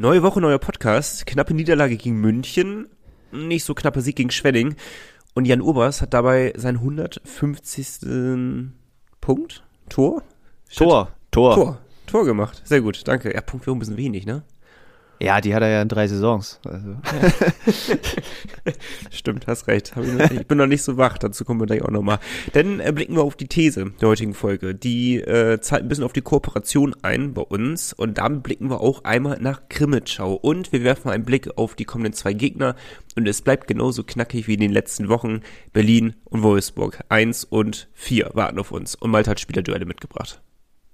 Neue Woche, neuer Podcast. Knappe Niederlage gegen München. Nicht so knapper Sieg gegen Schwenning. Und Jan Urbers hat dabei seinen 150. Punkt? Tor? Tor. Tor. Tor. Tor gemacht. Sehr gut, danke. Ja, Punkt wäre ein bisschen wenig, ne? Ja, die hat er ja in drei Saisons. Also. Stimmt, hast recht. Ich, bin noch nicht so wach, dazu kommen wir gleich auch nochmal. Dann äh, blicken wir auf die These der heutigen Folge. Die äh, zahlt ein bisschen auf die Kooperation ein bei uns und damit blicken wir auch einmal nach Krimitschau und wir werfen einen Blick auf die kommenden zwei Gegner und es bleibt genauso knackig wie in den letzten Wochen. Berlin und Wolfsburg. Eins und vier warten auf uns und Malte hat Spielerduelle mitgebracht.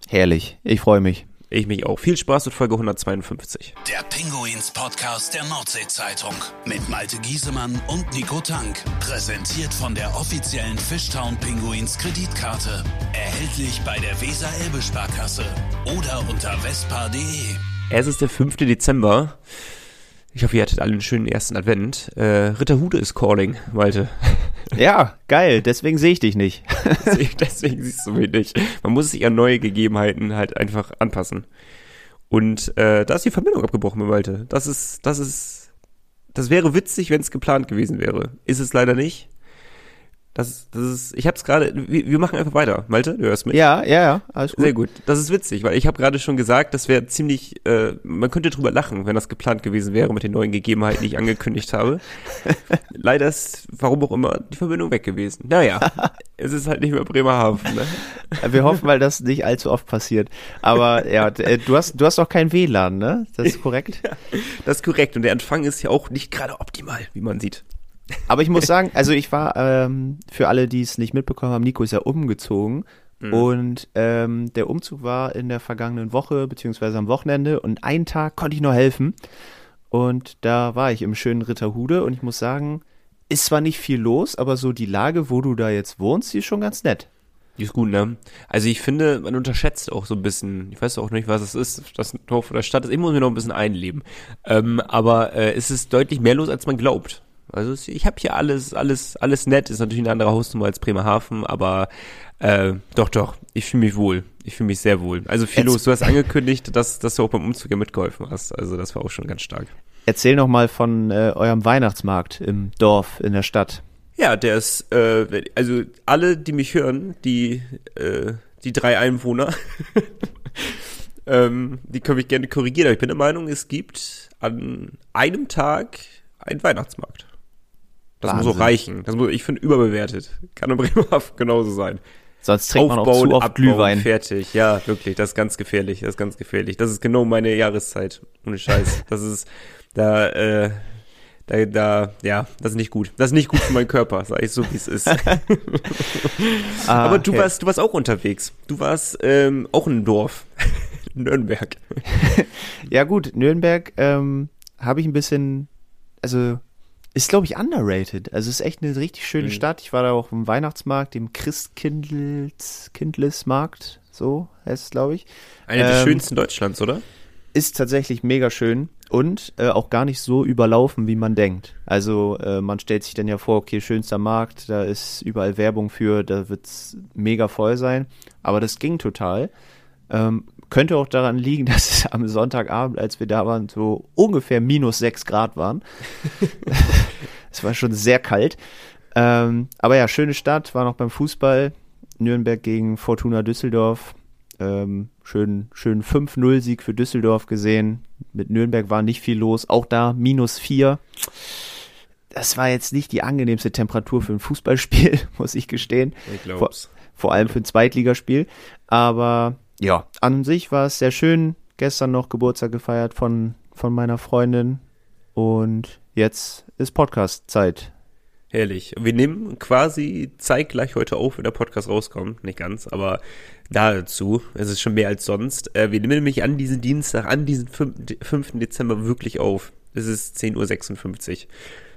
Herrlich, ich freue mich. Ich mich auch. Viel Spaß mit Folge 152. Der Pinguins Podcast der Nordsee-Zeitung mit Malte Giesemann und Nico Tank. Präsentiert von der offiziellen Fishtown Pinguins Kreditkarte. Erhältlich bei der Weser-Elbe-Sparkasse oder unter vespa.de. Es ist der 5. Dezember. Ich hoffe, ihr hattet alle einen schönen ersten Advent. Äh, Ritterhude ist calling, Malte. Ja, geil. Deswegen sehe ich dich nicht. deswegen, deswegen siehst du mich nicht. Man muss sich an neue Gegebenheiten halt einfach anpassen. Und äh, da ist die Verbindung abgebrochen mit Malte. Das ist, das ist, das wäre witzig, wenn es geplant gewesen wäre. Ist es leider nicht. Das, das ist, ich hab's gerade, wir, wir machen einfach weiter. Malte, du hörst mich? Ja, ja, ja, alles gut. Sehr gut. Das ist witzig, weil ich habe gerade schon gesagt, das wäre ziemlich, äh, man könnte drüber lachen, wenn das geplant gewesen wäre mit den neuen Gegebenheiten, die ich angekündigt habe. Leider ist, warum auch immer, die Verbindung weg gewesen. Naja, es ist halt nicht mehr Bremerhaven. Ne? Wir hoffen mal, dass nicht allzu oft passiert. Aber ja, äh, du hast, du hast auch kein WLAN, ne? Das ist korrekt? Ja, das ist korrekt. Und der Empfang ist ja auch nicht gerade optimal, wie man sieht. Aber ich muss sagen, also ich war, ähm, für alle, die es nicht mitbekommen haben, Nico ist ja umgezogen. Mhm. Und ähm, der Umzug war in der vergangenen Woche, beziehungsweise am Wochenende. Und einen Tag konnte ich noch helfen. Und da war ich im schönen Ritterhude. Und ich muss sagen, ist zwar nicht viel los, aber so die Lage, wo du da jetzt wohnst, die ist schon ganz nett. Die ist gut, ne? Also ich finde, man unterschätzt auch so ein bisschen, ich weiß auch nicht, was es ist, das Dorf oder Stadt ist, ich muss mir noch ein bisschen einleben. Ähm, aber äh, es ist deutlich mehr los, als man glaubt. Also ich habe hier alles, alles, alles nett. Ist natürlich eine andere Hausnummer als Bremerhaven, aber äh, doch, doch. Ich fühle mich wohl. Ich fühle mich sehr wohl. Also viel los. Du hast angekündigt, dass, dass du auch beim Umzug ja mitgeholfen hast. Also das war auch schon ganz stark. Erzähl noch mal von äh, eurem Weihnachtsmarkt im Dorf, in der Stadt. Ja, der ist, äh, also alle, die mich hören, die, äh, die drei Einwohner, ähm, die können mich gerne korrigieren. Aber ich bin der Meinung, es gibt an einem Tag einen Weihnachtsmarkt. Das Wahnsinn. muss auch reichen. Das muss, ich finde, überbewertet. Kann in Bremerhaven genauso sein. Sonst trinkt Aufbauen, man auch zu oft abbauen, Glühwein. Fertig, ja, wirklich. Das ist ganz gefährlich. Das ist ganz gefährlich. Das ist genau meine Jahreszeit. Ohne Scheiß. Das ist, da, äh, da, da, ja, das ist nicht gut. Das ist nicht gut für meinen Körper, sag ich so, wie es ist. ah, Aber du okay. warst, du warst auch unterwegs. Du warst ähm, auch in einem Dorf. Nürnberg. ja gut, Nürnberg ähm, habe ich ein bisschen, also ist, glaube ich, underrated. Also ist echt eine richtig schöne mhm. Stadt. Ich war da auch im Weihnachtsmarkt, dem Christkindlesmarkt, so heißt es, glaube ich. Einer der ähm, schönsten Deutschlands, oder? Ist tatsächlich mega schön und äh, auch gar nicht so überlaufen, wie man denkt. Also äh, man stellt sich dann ja vor, okay, schönster Markt, da ist überall Werbung für, da wird's mega voll sein. Aber das ging total. Ähm, könnte auch daran liegen, dass es am Sonntagabend, als wir da waren, so ungefähr minus sechs Grad waren. es war schon sehr kalt. Ähm, aber ja, schöne Stadt, war noch beim Fußball. Nürnberg gegen Fortuna Düsseldorf. Ähm, schön, schön 5-0-Sieg für Düsseldorf gesehen. Mit Nürnberg war nicht viel los. Auch da minus vier. Das war jetzt nicht die angenehmste Temperatur für ein Fußballspiel, muss ich gestehen. Ich glaub's. Vor, vor allem für ein Zweitligaspiel. Aber ja, an sich war es sehr schön. Gestern noch Geburtstag gefeiert von, von meiner Freundin. Und jetzt ist Podcast-Zeit. Herrlich. Wir nehmen quasi zeitgleich heute auf, wenn der Podcast rauskommt. Nicht ganz, aber dazu. Es ist schon mehr als sonst. Äh, wir nehmen nämlich an diesen Dienstag, an diesen 5. Dezember wirklich auf. Es ist 10.56 Uhr.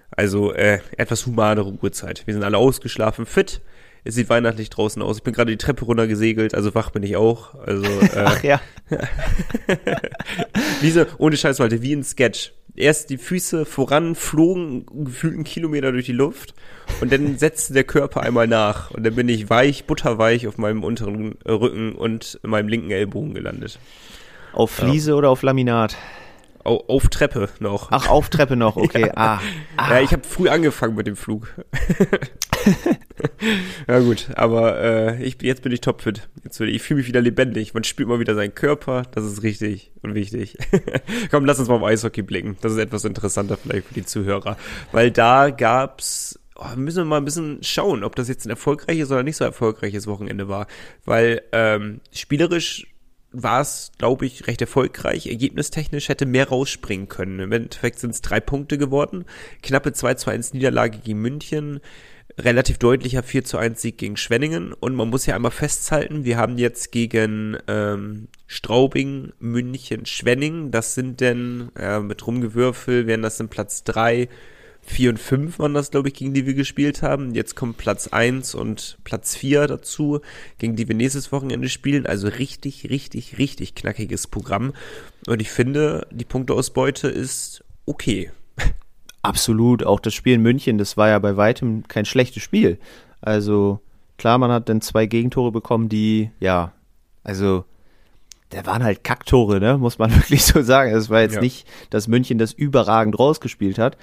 Also äh, etwas humanere Uhrzeit. Wir sind alle ausgeschlafen, fit. Es sieht weihnachtlich draußen aus. Ich bin gerade die Treppe runter gesegelt, also wach bin ich auch. Also, äh, Ach ja. wie so, ohne Scheiß, Leute, wie ein Sketch. Erst die Füße voran flogen gefühlt einen Kilometer durch die Luft und dann setzte der Körper einmal nach und dann bin ich weich, butterweich auf meinem unteren Rücken und meinem linken Ellbogen gelandet. Auf Fliese ja. oder auf Laminat? Auf, auf Treppe noch. Ach, auf Treppe noch, okay. ja. Ah, ah. Ja, ich habe früh angefangen mit dem Flug. ja gut, aber äh, ich, jetzt bin ich topfit. Jetzt ich fühle mich wieder lebendig. Man spürt mal wieder seinen Körper. Das ist richtig und wichtig. Komm, lass uns mal auf Eishockey blicken. Das ist etwas interessanter vielleicht für die Zuhörer, weil da gab's oh, müssen wir mal ein bisschen schauen, ob das jetzt ein erfolgreiches oder nicht so erfolgreiches Wochenende war, weil ähm, spielerisch war es, glaube ich, recht erfolgreich. Ergebnistechnisch hätte mehr rausspringen können. Im Endeffekt sind es drei Punkte geworden. Knappe 2 zu 1 Niederlage gegen München relativ deutlicher 4 zu 1 Sieg gegen Schwenningen. Und man muss ja einmal festhalten, wir haben jetzt gegen ähm, Straubing, München, Schwenning. Das sind denn, äh, mit Rumgewürfel, wären das in Platz 3, 4 und 5 waren das, glaube ich, gegen die wir gespielt haben. Jetzt kommt Platz 1 und Platz 4 dazu, gegen die wir nächstes Wochenende spielen. Also richtig, richtig, richtig knackiges Programm. Und ich finde, die Punkteausbeute ist okay. Absolut, auch das Spiel in München, das war ja bei weitem kein schlechtes Spiel. Also klar, man hat dann zwei Gegentore bekommen, die, ja, also der waren halt Kacktore, ne, muss man wirklich so sagen. Es war jetzt ja. nicht, dass München das überragend rausgespielt hat.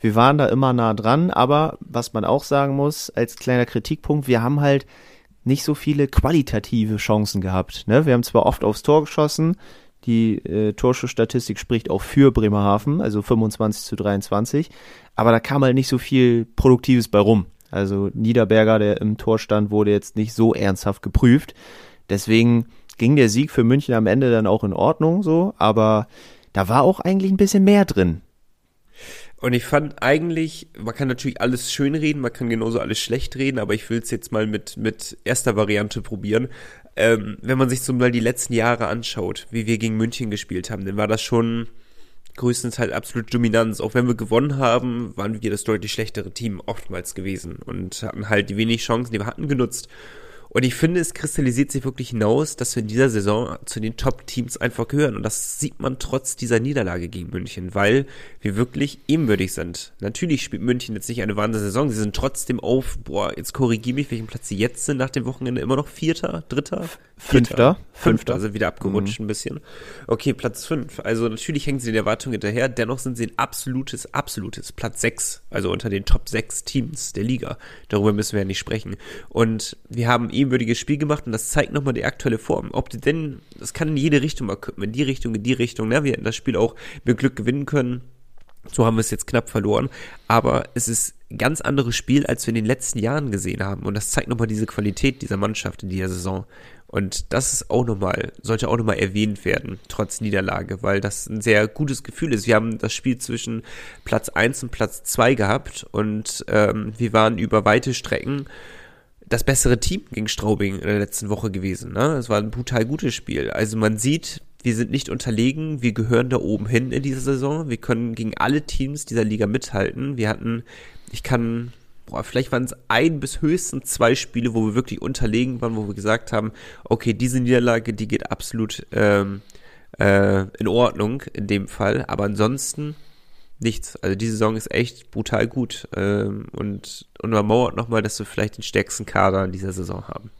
Wir waren da immer nah dran, aber was man auch sagen muss, als kleiner Kritikpunkt, wir haben halt nicht so viele qualitative Chancen gehabt. Ne? Wir haben zwar oft aufs Tor geschossen, die äh, Torschussstatistik spricht auch für Bremerhaven, also 25 zu 23. Aber da kam halt nicht so viel Produktives bei rum. Also Niederberger, der im Tor stand, wurde jetzt nicht so ernsthaft geprüft. Deswegen ging der Sieg für München am Ende dann auch in Ordnung so, aber da war auch eigentlich ein bisschen mehr drin. Und ich fand eigentlich, man kann natürlich alles schön reden, man kann genauso alles schlecht reden, aber ich will es jetzt mal mit, mit erster Variante probieren ähm, wenn man sich so mal die letzten Jahre anschaut, wie wir gegen München gespielt haben, dann war das schon größtenteils halt absolut Dominanz. Auch wenn wir gewonnen haben, waren wir das deutlich schlechtere Team oftmals gewesen und hatten halt die wenig Chancen, die wir hatten, genutzt. Und ich finde, es kristallisiert sich wirklich hinaus, dass wir in dieser Saison zu den Top-Teams einfach gehören. Und das sieht man trotz dieser Niederlage gegen München, weil wir wirklich ebenbürtig sind. Natürlich spielt München jetzt nicht eine wahnsinnige Saison. Sie sind trotzdem auf, boah, jetzt korrigiere mich, welchen Platz sie jetzt sind nach dem Wochenende. Immer noch Vierter, Dritter? Fünfter. Fünfter, also wieder abgerutscht mhm. ein bisschen. Okay, Platz fünf. Also natürlich hängen sie den Erwartungen hinterher. Dennoch sind sie ein absolutes, absolutes Platz sechs. Also unter den Top sechs Teams der Liga. Darüber müssen wir ja nicht sprechen. Und wir haben ebenbürtiges Spiel gemacht und das zeigt nochmal die aktuelle Form. Ob die denn, das kann in jede Richtung mal kippen, in die Richtung, in die Richtung. Ne? Wir hätten das Spiel auch mit Glück gewinnen können. So haben wir es jetzt knapp verloren. Aber es ist ein ganz anderes Spiel, als wir in den letzten Jahren gesehen haben. Und das zeigt nochmal diese Qualität dieser Mannschaft in dieser Saison. Und das ist auch nochmal, sollte auch nochmal erwähnt werden, trotz Niederlage, weil das ein sehr gutes Gefühl ist. Wir haben das Spiel zwischen Platz 1 und Platz 2 gehabt und ähm, wir waren über weite Strecken das bessere Team gegen Straubing in der letzten Woche gewesen. Ne? Es war ein brutal gutes Spiel. Also man sieht, wir sind nicht unterlegen, wir gehören da oben hin in dieser Saison. Wir können gegen alle Teams dieser Liga mithalten. Wir hatten, ich kann, boah, vielleicht waren es ein bis höchstens zwei Spiele, wo wir wirklich unterlegen waren, wo wir gesagt haben, okay, diese Niederlage, die geht absolut ähm, äh, in Ordnung in dem Fall. Aber ansonsten nichts. Also die Saison ist echt brutal gut ähm, und untermauert nochmal, dass wir vielleicht den stärksten Kader in dieser Saison haben.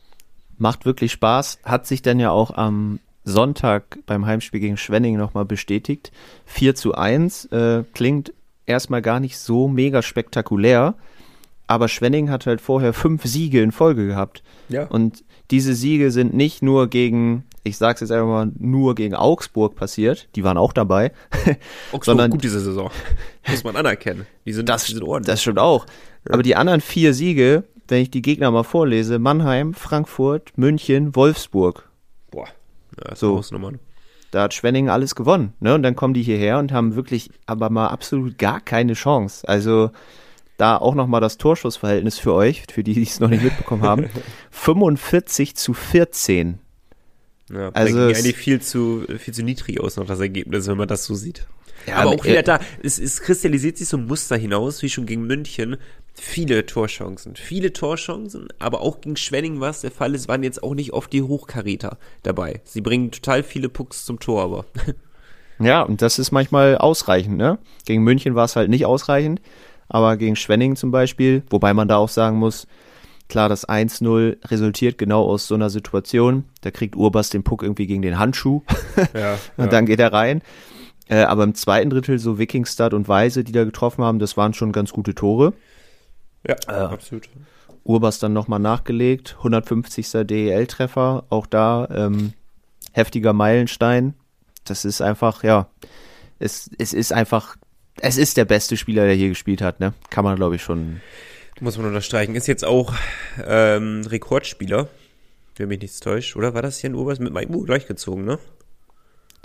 Macht wirklich Spaß, hat sich dann ja auch am Sonntag beim Heimspiel gegen Schwenning nochmal bestätigt. 4 zu 1 äh, klingt erstmal gar nicht so mega spektakulär, aber Schwenning hat halt vorher fünf Siege in Folge gehabt. Ja. Und diese Siege sind nicht nur gegen ich sag's jetzt einfach mal, nur gegen Augsburg passiert. Die waren auch dabei. Augsburg sondern, gut diese Saison. Muss man anerkennen. Die sind, das, die sind ordentlich. Das stimmt auch. Ja. Aber die anderen vier Siege, wenn ich die Gegner mal vorlese, Mannheim, Frankfurt, München, Wolfsburg. Boah, ja, so. Hausnummern. Da hat Schwenning alles gewonnen. Ne? Und dann kommen die hierher und haben wirklich aber mal absolut gar keine Chance. Also da auch nochmal das Torschussverhältnis für euch, für die, die es noch nicht mitbekommen haben. 45 zu 14 ja, also ging eigentlich viel zu, viel zu niedrig aus noch das Ergebnis, wenn man das so sieht. Ja, aber auch wieder da, es, es kristallisiert sich so ein Muster hinaus, wie schon gegen München. Viele Torchancen, viele Torchancen, aber auch gegen Schwenning was der Fall ist, waren jetzt auch nicht oft die Hochkaräter dabei. Sie bringen total viele Pucks zum Tor, aber. Ja, und das ist manchmal ausreichend, ne? Gegen München war es halt nicht ausreichend, aber gegen Schwenning zum Beispiel, wobei man da auch sagen muss, Klar, das 1-0 resultiert genau aus so einer Situation. Da kriegt Urbas den Puck irgendwie gegen den Handschuh ja, und ja. dann geht er rein. Äh, aber im zweiten Drittel so Wikingstad und Weise, die da getroffen haben, das waren schon ganz gute Tore. Ja, absolut. Urbas dann nochmal nachgelegt, 150. DEL-Treffer, auch da ähm, heftiger Meilenstein. Das ist einfach, ja, es, es ist einfach, es ist der beste Spieler, der hier gespielt hat, ne? Kann man, glaube ich, schon. Muss man unterstreichen. Ist jetzt auch ähm, Rekordspieler, wenn mich nichts täuscht, oder? War das hier in Urbas mit Mike gleichgezogen, ne?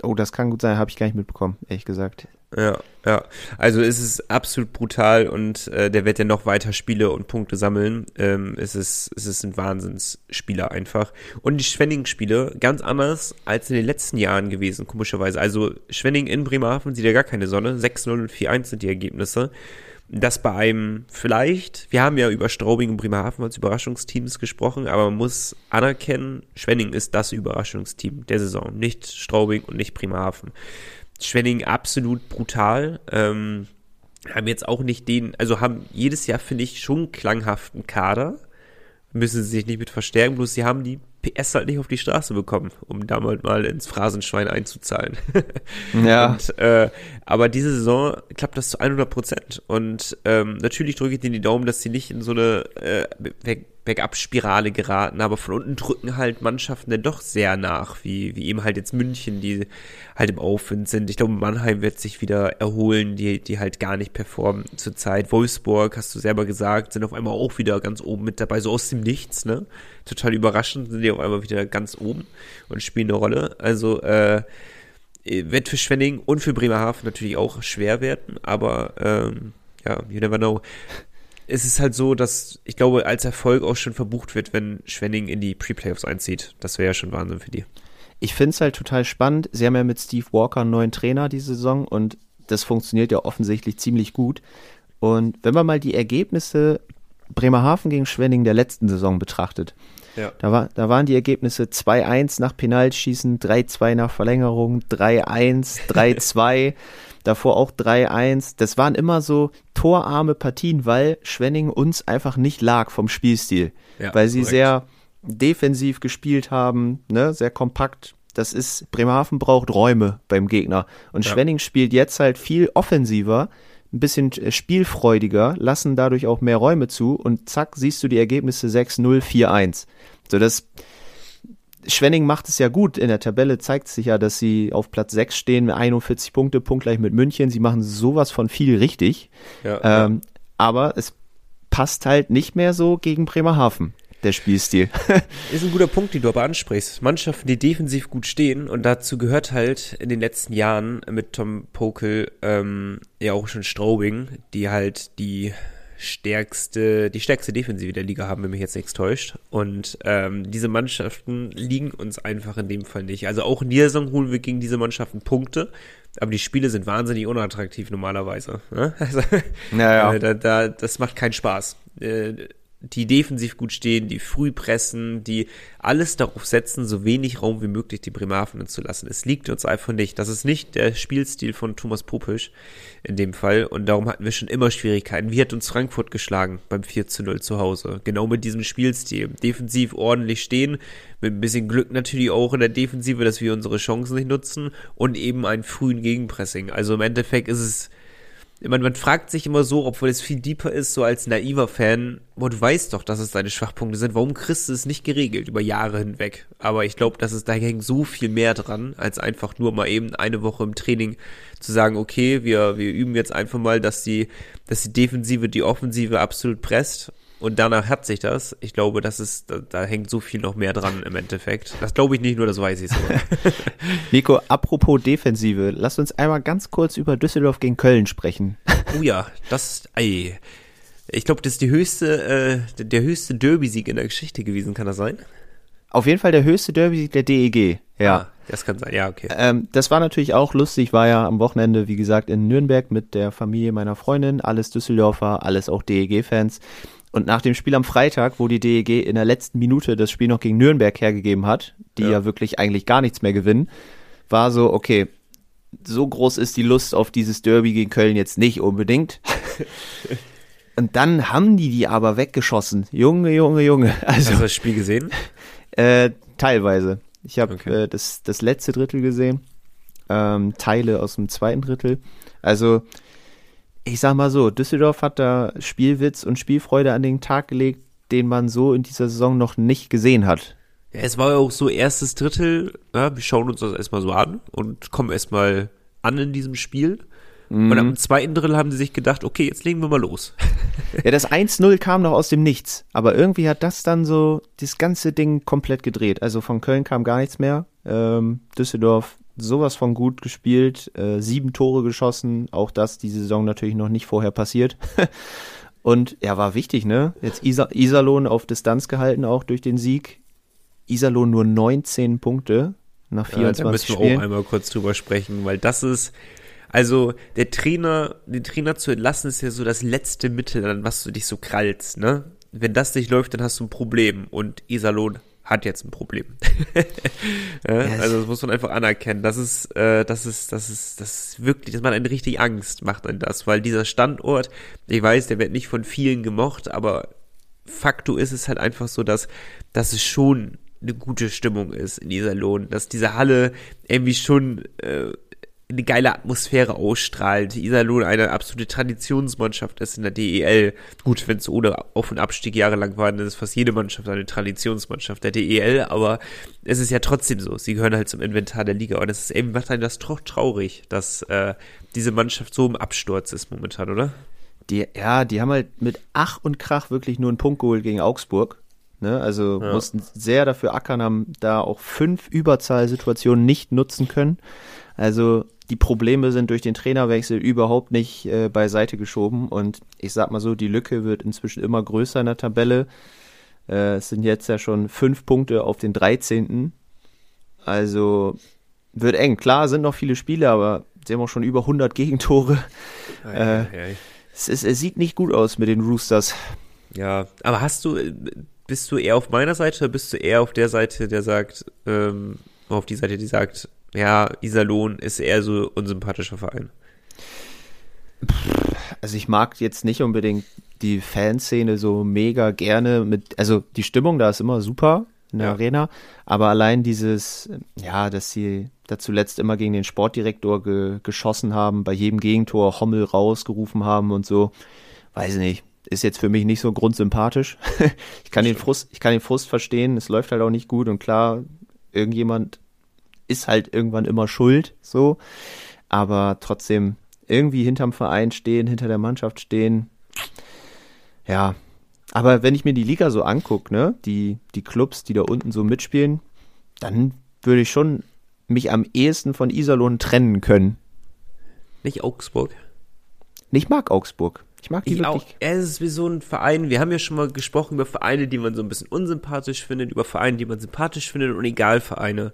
Oh, das kann gut sein, habe ich gar nicht mitbekommen, ehrlich gesagt. Ja, ja. Also es ist absolut brutal und äh, der wird ja noch weiter Spiele und Punkte sammeln. Ähm, es, ist, es ist ein Wahnsinnsspieler einfach. Und die Schwenning-Spiele ganz anders als in den letzten Jahren gewesen, komischerweise. Also Schwenning in Bremerhaven sieht ja gar keine Sonne. 6-0 und 4-1 sind die Ergebnisse das bei einem vielleicht, wir haben ja über Straubing und Bremerhaven als Überraschungsteams gesprochen, aber man muss anerkennen, Schwenning ist das Überraschungsteam der Saison, nicht Straubing und nicht Bremerhaven. Schwenning absolut brutal, ähm, haben jetzt auch nicht den, also haben jedes Jahr, finde ich, schon klanghaften Kader, müssen sie sich nicht mit verstärken, bloß sie haben die PS halt nicht auf die Straße bekommen, um damals mal ins Phrasenschwein einzuzahlen. Ja. Und, äh, aber diese Saison klappt das zu 100 Prozent. Und ähm, natürlich drücke ich denen die Daumen, dass sie nicht in so eine äh, Back-up-Spirale geraten, aber von unten drücken halt Mannschaften dann doch sehr nach, wie, wie eben halt jetzt München, die halt im Aufwind sind. Ich glaube, Mannheim wird sich wieder erholen, die, die halt gar nicht performen zurzeit. Wolfsburg, hast du selber gesagt, sind auf einmal auch wieder ganz oben mit dabei, so aus dem Nichts, ne? Total überraschend sind die auf einmal wieder ganz oben und spielen eine Rolle. Also, äh, wird für Schwenning und für Bremerhaven natürlich auch schwer werden, aber ähm, ja, you never know es ist halt so, dass ich glaube, als Erfolg auch schon verbucht wird, wenn Schwenning in die Pre-Playoffs einzieht. Das wäre ja schon Wahnsinn für die. Ich finde es halt total spannend. Sie haben ja mit Steve Walker einen neuen Trainer diese Saison und das funktioniert ja offensichtlich ziemlich gut. Und wenn man mal die Ergebnisse Bremerhaven gegen Schwenning der letzten Saison betrachtet, ja. da, war, da waren die Ergebnisse 2-1 nach Penalschießen, 3-2 nach Verlängerung, 3-1, 3-2. davor auch 3-1. Das waren immer so torarme Partien, weil Schwenning uns einfach nicht lag vom Spielstil. Ja, weil sie korrekt. sehr defensiv gespielt haben, ne, sehr kompakt. Das ist, Bremerhaven braucht Räume beim Gegner. Und ja. Schwenning spielt jetzt halt viel offensiver, ein bisschen äh, spielfreudiger, lassen dadurch auch mehr Räume zu und zack, siehst du die Ergebnisse 6-0, 4-1. So, das, Schwenning macht es ja gut. In der Tabelle zeigt sich ja, dass sie auf Platz 6 stehen, 41 Punkte, punktgleich mit München. Sie machen sowas von viel richtig. Ja, ähm, ja. Aber es passt halt nicht mehr so gegen Bremerhaven der Spielstil. ist ein guter Punkt, den du aber ansprichst. Mannschaften, die defensiv gut stehen und dazu gehört halt in den letzten Jahren mit Tom Pokel ähm, ja auch schon Straubing, die halt die stärkste, die stärkste Defensive der Liga haben, wenn mich jetzt nichts täuscht. Und ähm, diese Mannschaften liegen uns einfach in dem Fall nicht. Also auch in dieser Saison holen wir gegen diese Mannschaften Punkte, aber die Spiele sind wahnsinnig unattraktiv normalerweise. Ne? Also, naja. äh, da, da, das macht keinen Spaß. Äh, die defensiv gut stehen, die früh pressen, die alles darauf setzen, so wenig Raum wie möglich die Bremerhaven zu lassen. Es liegt uns einfach nicht. Das ist nicht der Spielstil von Thomas Popisch in dem Fall und darum hatten wir schon immer Schwierigkeiten. Wie hat uns Frankfurt geschlagen beim 4 zu 0 zu Hause? Genau mit diesem Spielstil. Defensiv ordentlich stehen, mit ein bisschen Glück natürlich auch in der Defensive, dass wir unsere Chancen nicht nutzen und eben einen frühen Gegenpressing. Also im Endeffekt ist es man, man fragt sich immer so, obwohl es viel deeper ist, so als naiver Fan, boah, du weißt doch, dass es deine Schwachpunkte sind. Warum kriegst du es nicht geregelt über Jahre hinweg? Aber ich glaube, dass es da hängt so viel mehr dran, als einfach nur mal eben eine Woche im Training zu sagen, okay, wir, wir üben jetzt einfach mal, dass die, dass die Defensive die Offensive absolut presst und danach hat sich das. Ich glaube, das ist, da, da, hängt so viel noch mehr dran im Endeffekt. Das glaube ich nicht nur, das weiß ich so. Nico, apropos Defensive, lass uns einmal ganz kurz über Düsseldorf gegen Köln sprechen. Oh ja, das, ey. Ich glaube, das ist die höchste, äh, der höchste Derby-Sieg in der Geschichte gewesen, kann das sein? Auf jeden Fall der höchste Derby-Sieg der DEG, ja. Ah, das kann sein, ja, okay. Ähm, das war natürlich auch lustig, war ja am Wochenende, wie gesagt, in Nürnberg mit der Familie meiner Freundin, alles Düsseldorfer, alles auch DEG-Fans. Und nach dem Spiel am Freitag, wo die DEG in der letzten Minute das Spiel noch gegen Nürnberg hergegeben hat, die ja, ja wirklich eigentlich gar nichts mehr gewinnen, war so, okay, so groß ist die Lust auf dieses Derby gegen Köln jetzt nicht unbedingt. Und dann haben die die aber weggeschossen. Junge, Junge, Junge. Also, Hast du das Spiel gesehen? Äh, teilweise. Ich habe okay. äh, das, das letzte Drittel gesehen. ähm, Teile aus dem zweiten Drittel. Also, ich sag mal so, Düsseldorf hat da Spielwitz und Spielfreude an den Tag gelegt, den man so in dieser Saison noch nicht gesehen hat. Ja, es war ja auch so erstes Drittel, ja, wir schauen uns das erstmal so an und kommen erstmal an in diesem Spiel. Mhm. Und am zweiten Drittel haben sie sich gedacht, okay, jetzt legen wir mal los. ja, das 1-0 kam noch aus dem Nichts, aber irgendwie hat das dann so das ganze Ding komplett gedreht. Also von Köln kam gar nichts mehr. Ähm, Düsseldorf sowas von gut gespielt, äh, sieben Tore geschossen, auch das die Saison natürlich noch nicht vorher passiert. Und ja, war wichtig, ne? Jetzt Isa Iserlohn auf Distanz gehalten, auch durch den Sieg. Iserlohn nur 19 Punkte nach 24 ja, da müssen wir Spielen. auch einmal kurz drüber sprechen, weil das ist, also der Trainer, den Trainer zu entlassen, ist ja so das letzte Mittel, an was du dich so krallst, ne? Wenn das nicht läuft, dann hast du ein Problem. Und Iserlohn hat jetzt ein Problem. ja, also das muss man einfach anerkennen. Das ist, äh, das ist, das ist, das ist wirklich, das macht einen richtig Angst, macht einen das, weil dieser Standort, ich weiß, der wird nicht von vielen gemocht, aber facto ist es halt einfach so, dass, dass es schon eine gute Stimmung ist in dieser Lohn, dass diese Halle irgendwie schon äh, eine geile Atmosphäre ausstrahlt. Iserlohn eine absolute Traditionsmannschaft ist in der DEL. Gut, wenn es ohne Auf- und Abstieg jahrelang war, dann ist fast jede Mannschaft eine Traditionsmannschaft der DEL, aber es ist ja trotzdem so. Sie gehören halt zum Inventar der Liga und es ist eben, macht einen das doch traurig, dass äh, diese Mannschaft so im Absturz ist momentan, oder? Die, ja, die haben halt mit Ach und Krach wirklich nur einen Punkt geholt gegen Augsburg. Ne? Also ja. mussten sehr dafür ackern, haben da auch fünf Überzahlsituationen nicht nutzen können. Also die Probleme sind durch den Trainerwechsel überhaupt nicht äh, beiseite geschoben und ich sag mal so, die Lücke wird inzwischen immer größer in der Tabelle. Äh, es sind jetzt ja schon fünf Punkte auf den 13. Also wird eng. Klar sind noch viele Spiele, aber sie haben auch schon über 100 Gegentore. Äh, es, ist, es sieht nicht gut aus mit den Roosters. Ja, aber hast du, bist du eher auf meiner Seite oder bist du eher auf der Seite, der sagt, ähm, auf die Seite, die sagt, ja, Iserlohn ist eher so unsympathischer Verein. Also ich mag jetzt nicht unbedingt die Fanszene so mega gerne mit, also die Stimmung da ist immer super in der ja. Arena, aber allein dieses, ja, dass sie da zuletzt immer gegen den Sportdirektor ge geschossen haben, bei jedem Gegentor Hommel rausgerufen haben und so, weiß nicht, ist jetzt für mich nicht so grundsympathisch. ich kann den Frust, ich kann den Frust verstehen, es läuft halt auch nicht gut und klar, irgendjemand ist halt irgendwann immer schuld, so. Aber trotzdem irgendwie hinterm Verein stehen, hinter der Mannschaft stehen. Ja. Aber wenn ich mir die Liga so angucke, ne, die, die Clubs, die da unten so mitspielen, dann würde ich schon mich am ehesten von Iserlohn trennen können. Nicht Augsburg? Ich mag Augsburg. Ich mag die ich wirklich. Auch. Es ist wie so ein Verein. Wir haben ja schon mal gesprochen über Vereine, die man so ein bisschen unsympathisch findet, über Vereine, die man sympathisch findet und egal Vereine.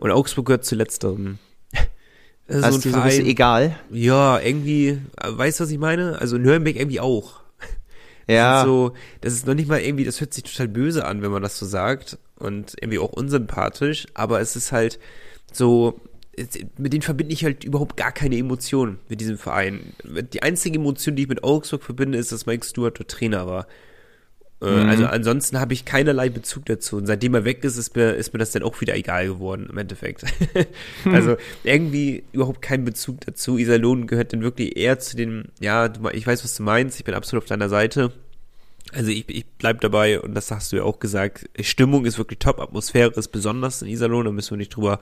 Und Augsburg gehört zu letzterem. So Hast du so ein bisschen egal? Ja, irgendwie, weißt du, was ich meine? Also Nürnberg irgendwie auch. Ja. Das ist so, das ist noch nicht mal irgendwie, das hört sich total böse an, wenn man das so sagt. Und irgendwie auch unsympathisch, aber es ist halt so, mit denen verbinde ich halt überhaupt gar keine Emotionen mit diesem Verein. Die einzige Emotion, die ich mit Augsburg verbinde, ist, dass Mike Stewart dort Trainer war. Äh, mhm. Also ansonsten habe ich keinerlei Bezug dazu. Und seitdem er weg ist, ist mir, ist mir das dann auch wieder egal geworden, im Endeffekt. also irgendwie überhaupt kein Bezug dazu. Iserlohn gehört dann wirklich eher zu den, ja, ich weiß, was du meinst, ich bin absolut auf deiner Seite. Also ich, ich bleib dabei und das hast du ja auch gesagt. Stimmung ist wirklich top, Atmosphäre ist besonders in Iserlohn, da müssen wir nicht drüber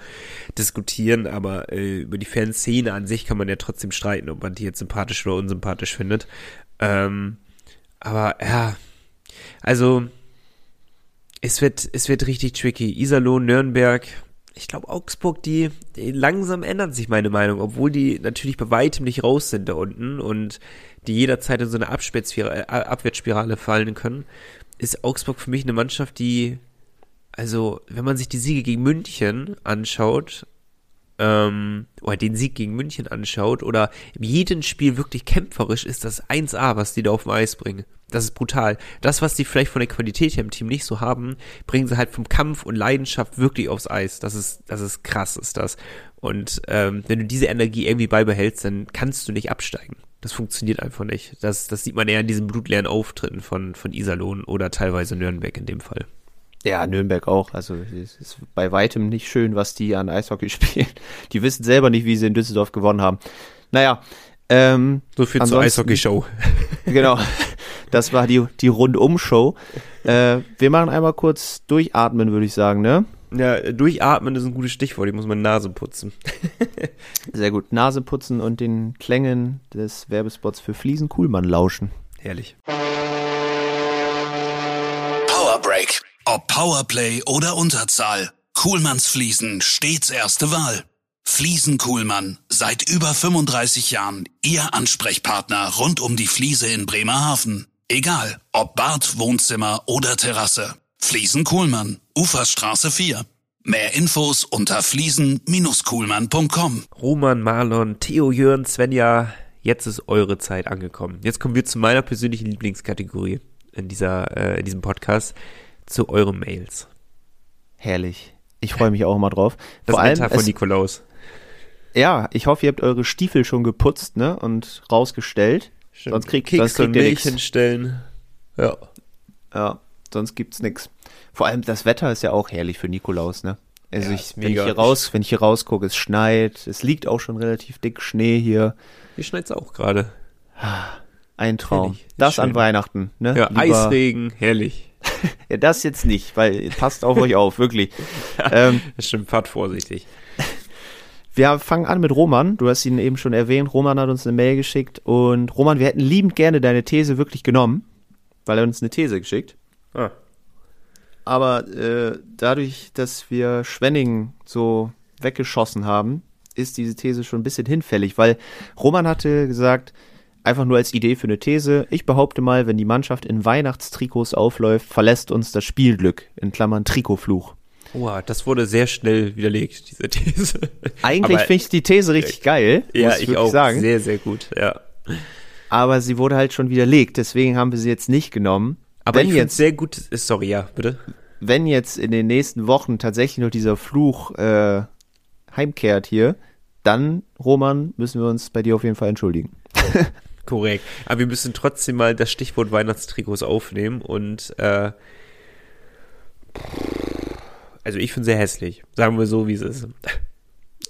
diskutieren, aber äh, über die Fanszene an sich kann man ja trotzdem streiten, ob man die jetzt sympathisch oder unsympathisch findet. Ähm, aber ja, also, es wird, es wird richtig tricky. Iserlohn, Nürnberg, ich glaube Augsburg, die, die, langsam ändert sich meine Meinung, obwohl die natürlich bei weitem nicht raus sind da unten und die jederzeit in so eine äh, Abwärtsspirale fallen können, ist Augsburg für mich eine Mannschaft, die, also, wenn man sich die Siege gegen München anschaut, ähm, oder den Sieg gegen München anschaut oder in jedem Spiel wirklich kämpferisch ist das 1A, was die da auf dem Eis bringen. Das ist brutal. Das, was die vielleicht von der Qualität her im Team nicht so haben, bringen sie halt vom Kampf und Leidenschaft wirklich aufs Eis. Das ist, das ist krass, ist das. Und ähm, wenn du diese Energie irgendwie beibehältst, dann kannst du nicht absteigen. Das funktioniert einfach nicht. Das, das sieht man eher in diesen blutleeren Auftritten von, von Iserlohn oder teilweise Nürnberg in dem Fall. Ja, Nürnberg auch. Also es ist bei weitem nicht schön, was die an Eishockey spielen. Die wissen selber nicht, wie sie in Düsseldorf gewonnen haben. Naja, ähm, So viel zur Eishockey-Show. genau. Das war die, die Rundum-Show. Äh, wir machen einmal kurz durchatmen, würde ich sagen, ne? Ja, durchatmen ist ein gutes Stichwort. Ich muss meine Nase putzen. Sehr gut. Nase putzen und den Klängen des Werbespots für Fliesen Kuhlmann lauschen. Herrlich. Ob Powerplay oder Unterzahl. Kuhlmanns Fliesen stets erste Wahl. Fliesen Kuhlmann. Seit über 35 Jahren Ihr Ansprechpartner rund um die Fliese in Bremerhaven. Egal, ob Bad, Wohnzimmer oder Terrasse. Fliesen Kuhlmann. Uferstraße 4. Mehr Infos unter fliesen-kuhlmann.com. Roman, Marlon, Theo, Jörn, Svenja, jetzt ist eure Zeit angekommen. Jetzt kommen wir zu meiner persönlichen Lieblingskategorie in dieser, äh, in diesem Podcast, zu euren Mails. Herrlich. Ich freue mich auch immer drauf. Das Vor allem, Tag von es, Nikolaus. ja, ich hoffe, ihr habt eure Stiefel schon geputzt, ne? Und rausgestellt. Sonst kriegt, sonst Kekse und kriegt ihr Milch nichts. hinstellen. Ja. Ja, sonst gibt's nix. Vor allem das Wetter ist ja auch herrlich für Nikolaus, ne? Also Ja, ich, wenn ich hier raus, wenn ich hier rausgucke, es schneit, es liegt auch schon relativ dick Schnee hier. Hier schneit's auch gerade. Ein Traum. Herrlich, das schön. an Weihnachten, ne? Ja, Lieber- Eisregen, herrlich. Ja, das jetzt nicht, weil passt auf euch auf, wirklich. ähm, Das stimmt, fahrt vorsichtig. wir fangen an mit Roman. Du hast ihn eben schon erwähnt. Roman hat uns eine Mail geschickt und Roman, wir hätten liebend gerne deine These wirklich genommen, weil er uns eine These geschickt. Ah. Aber äh, dadurch, dass wir Schwenning so weggeschossen haben, ist diese These schon ein bisschen hinfällig, weil Roman hatte gesagt, einfach nur als Idee für eine These, ich behaupte mal, wenn die Mannschaft in Weihnachtstrikots aufläuft, verlässt uns das Spielglück, in Klammern Trikotfluch. Wow, das wurde sehr schnell widerlegt, diese These. Eigentlich finde ich die These richtig geil, Ja, ich wirklich auch. sagen. Sehr, sehr gut, ja. aber sie wurde halt schon widerlegt, deswegen haben wir sie jetzt nicht genommen. Aber wenn ich finde jetzt, sehr gut, ist, sorry, ja, bitte. wenn jetzt in den nächsten Wochen tatsächlich noch dieser Fluch äh, heimkehrt hier, dann, Roman, müssen wir uns bei dir auf jeden Fall entschuldigen. Korrekt. Aber wir müssen trotzdem mal das Stichwort Weihnachtstrikots aufnehmen und äh, also ich finde sehr hässlich. Sagen wir so, wie es ist.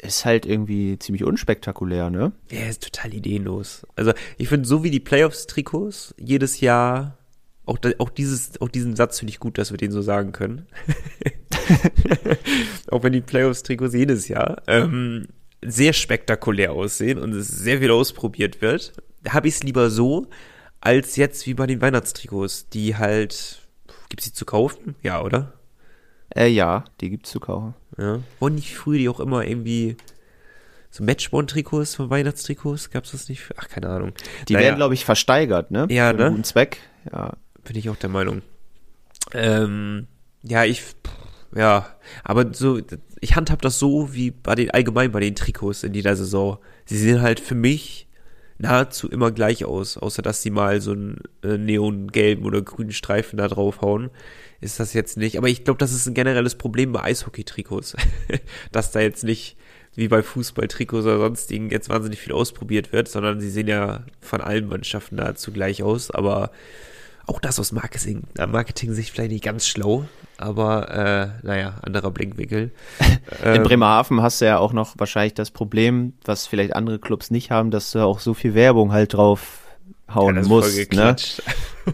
Ist halt irgendwie ziemlich unspektakulär, ne? Ja, ist total ideenlos. Also ich finde, so wie die Playoffs-Trikots jedes Jahr, auch, auch, dieses, auch diesen Satz finde ich gut, dass wir den so sagen können. auch wenn die Playoffs-Trikots jedes Jahr ähm, sehr spektakulär aussehen und es sehr viel ausprobiert wird, habe ich es lieber so, als jetzt wie bei den Weihnachtstrikots, die halt, gibt's die zu kaufen? Ja, oder? Äh, ja, die gibt's zu kaufen. Ja. Wurden nicht früher die auch immer irgendwie so Matchbond-Trikots von Weihnachtstrikots? Gab's das nicht? Für? Ach, keine Ahnung. Die Naja. werden, glaube ich, versteigert, ne? Ja, Für ne? guten Zweck. Ja. Bin ich auch der Meinung. Ähm, ja, ich, ja, aber so, ich handhab das so wie bei den, allgemein bei den Trikots in jeder Saison. Sie sehen halt für mich nahezu immer gleich aus, außer dass sie mal so einen äh, neongelben oder grünen Streifen da draufhauen. Ist das jetzt nicht, aber ich glaube, das ist ein generelles Problem bei Eishockey-Trikots. dass da jetzt nicht wie bei Fußball-Trikots oder sonstigen jetzt wahnsinnig viel ausprobiert wird, sondern sie sehen ja von allen Mannschaften nahezu gleich aus, aber auch das aus Marketing, Marketing-Sicht vielleicht nicht ganz schlau, aber äh, naja, anderer Blinkwinkel. In Ähm, Bremerhaven hast du ja auch noch wahrscheinlich das Problem, was vielleicht andere Clubs nicht haben, dass du auch so viel Werbung halt drauf hauen voll musst. Ne?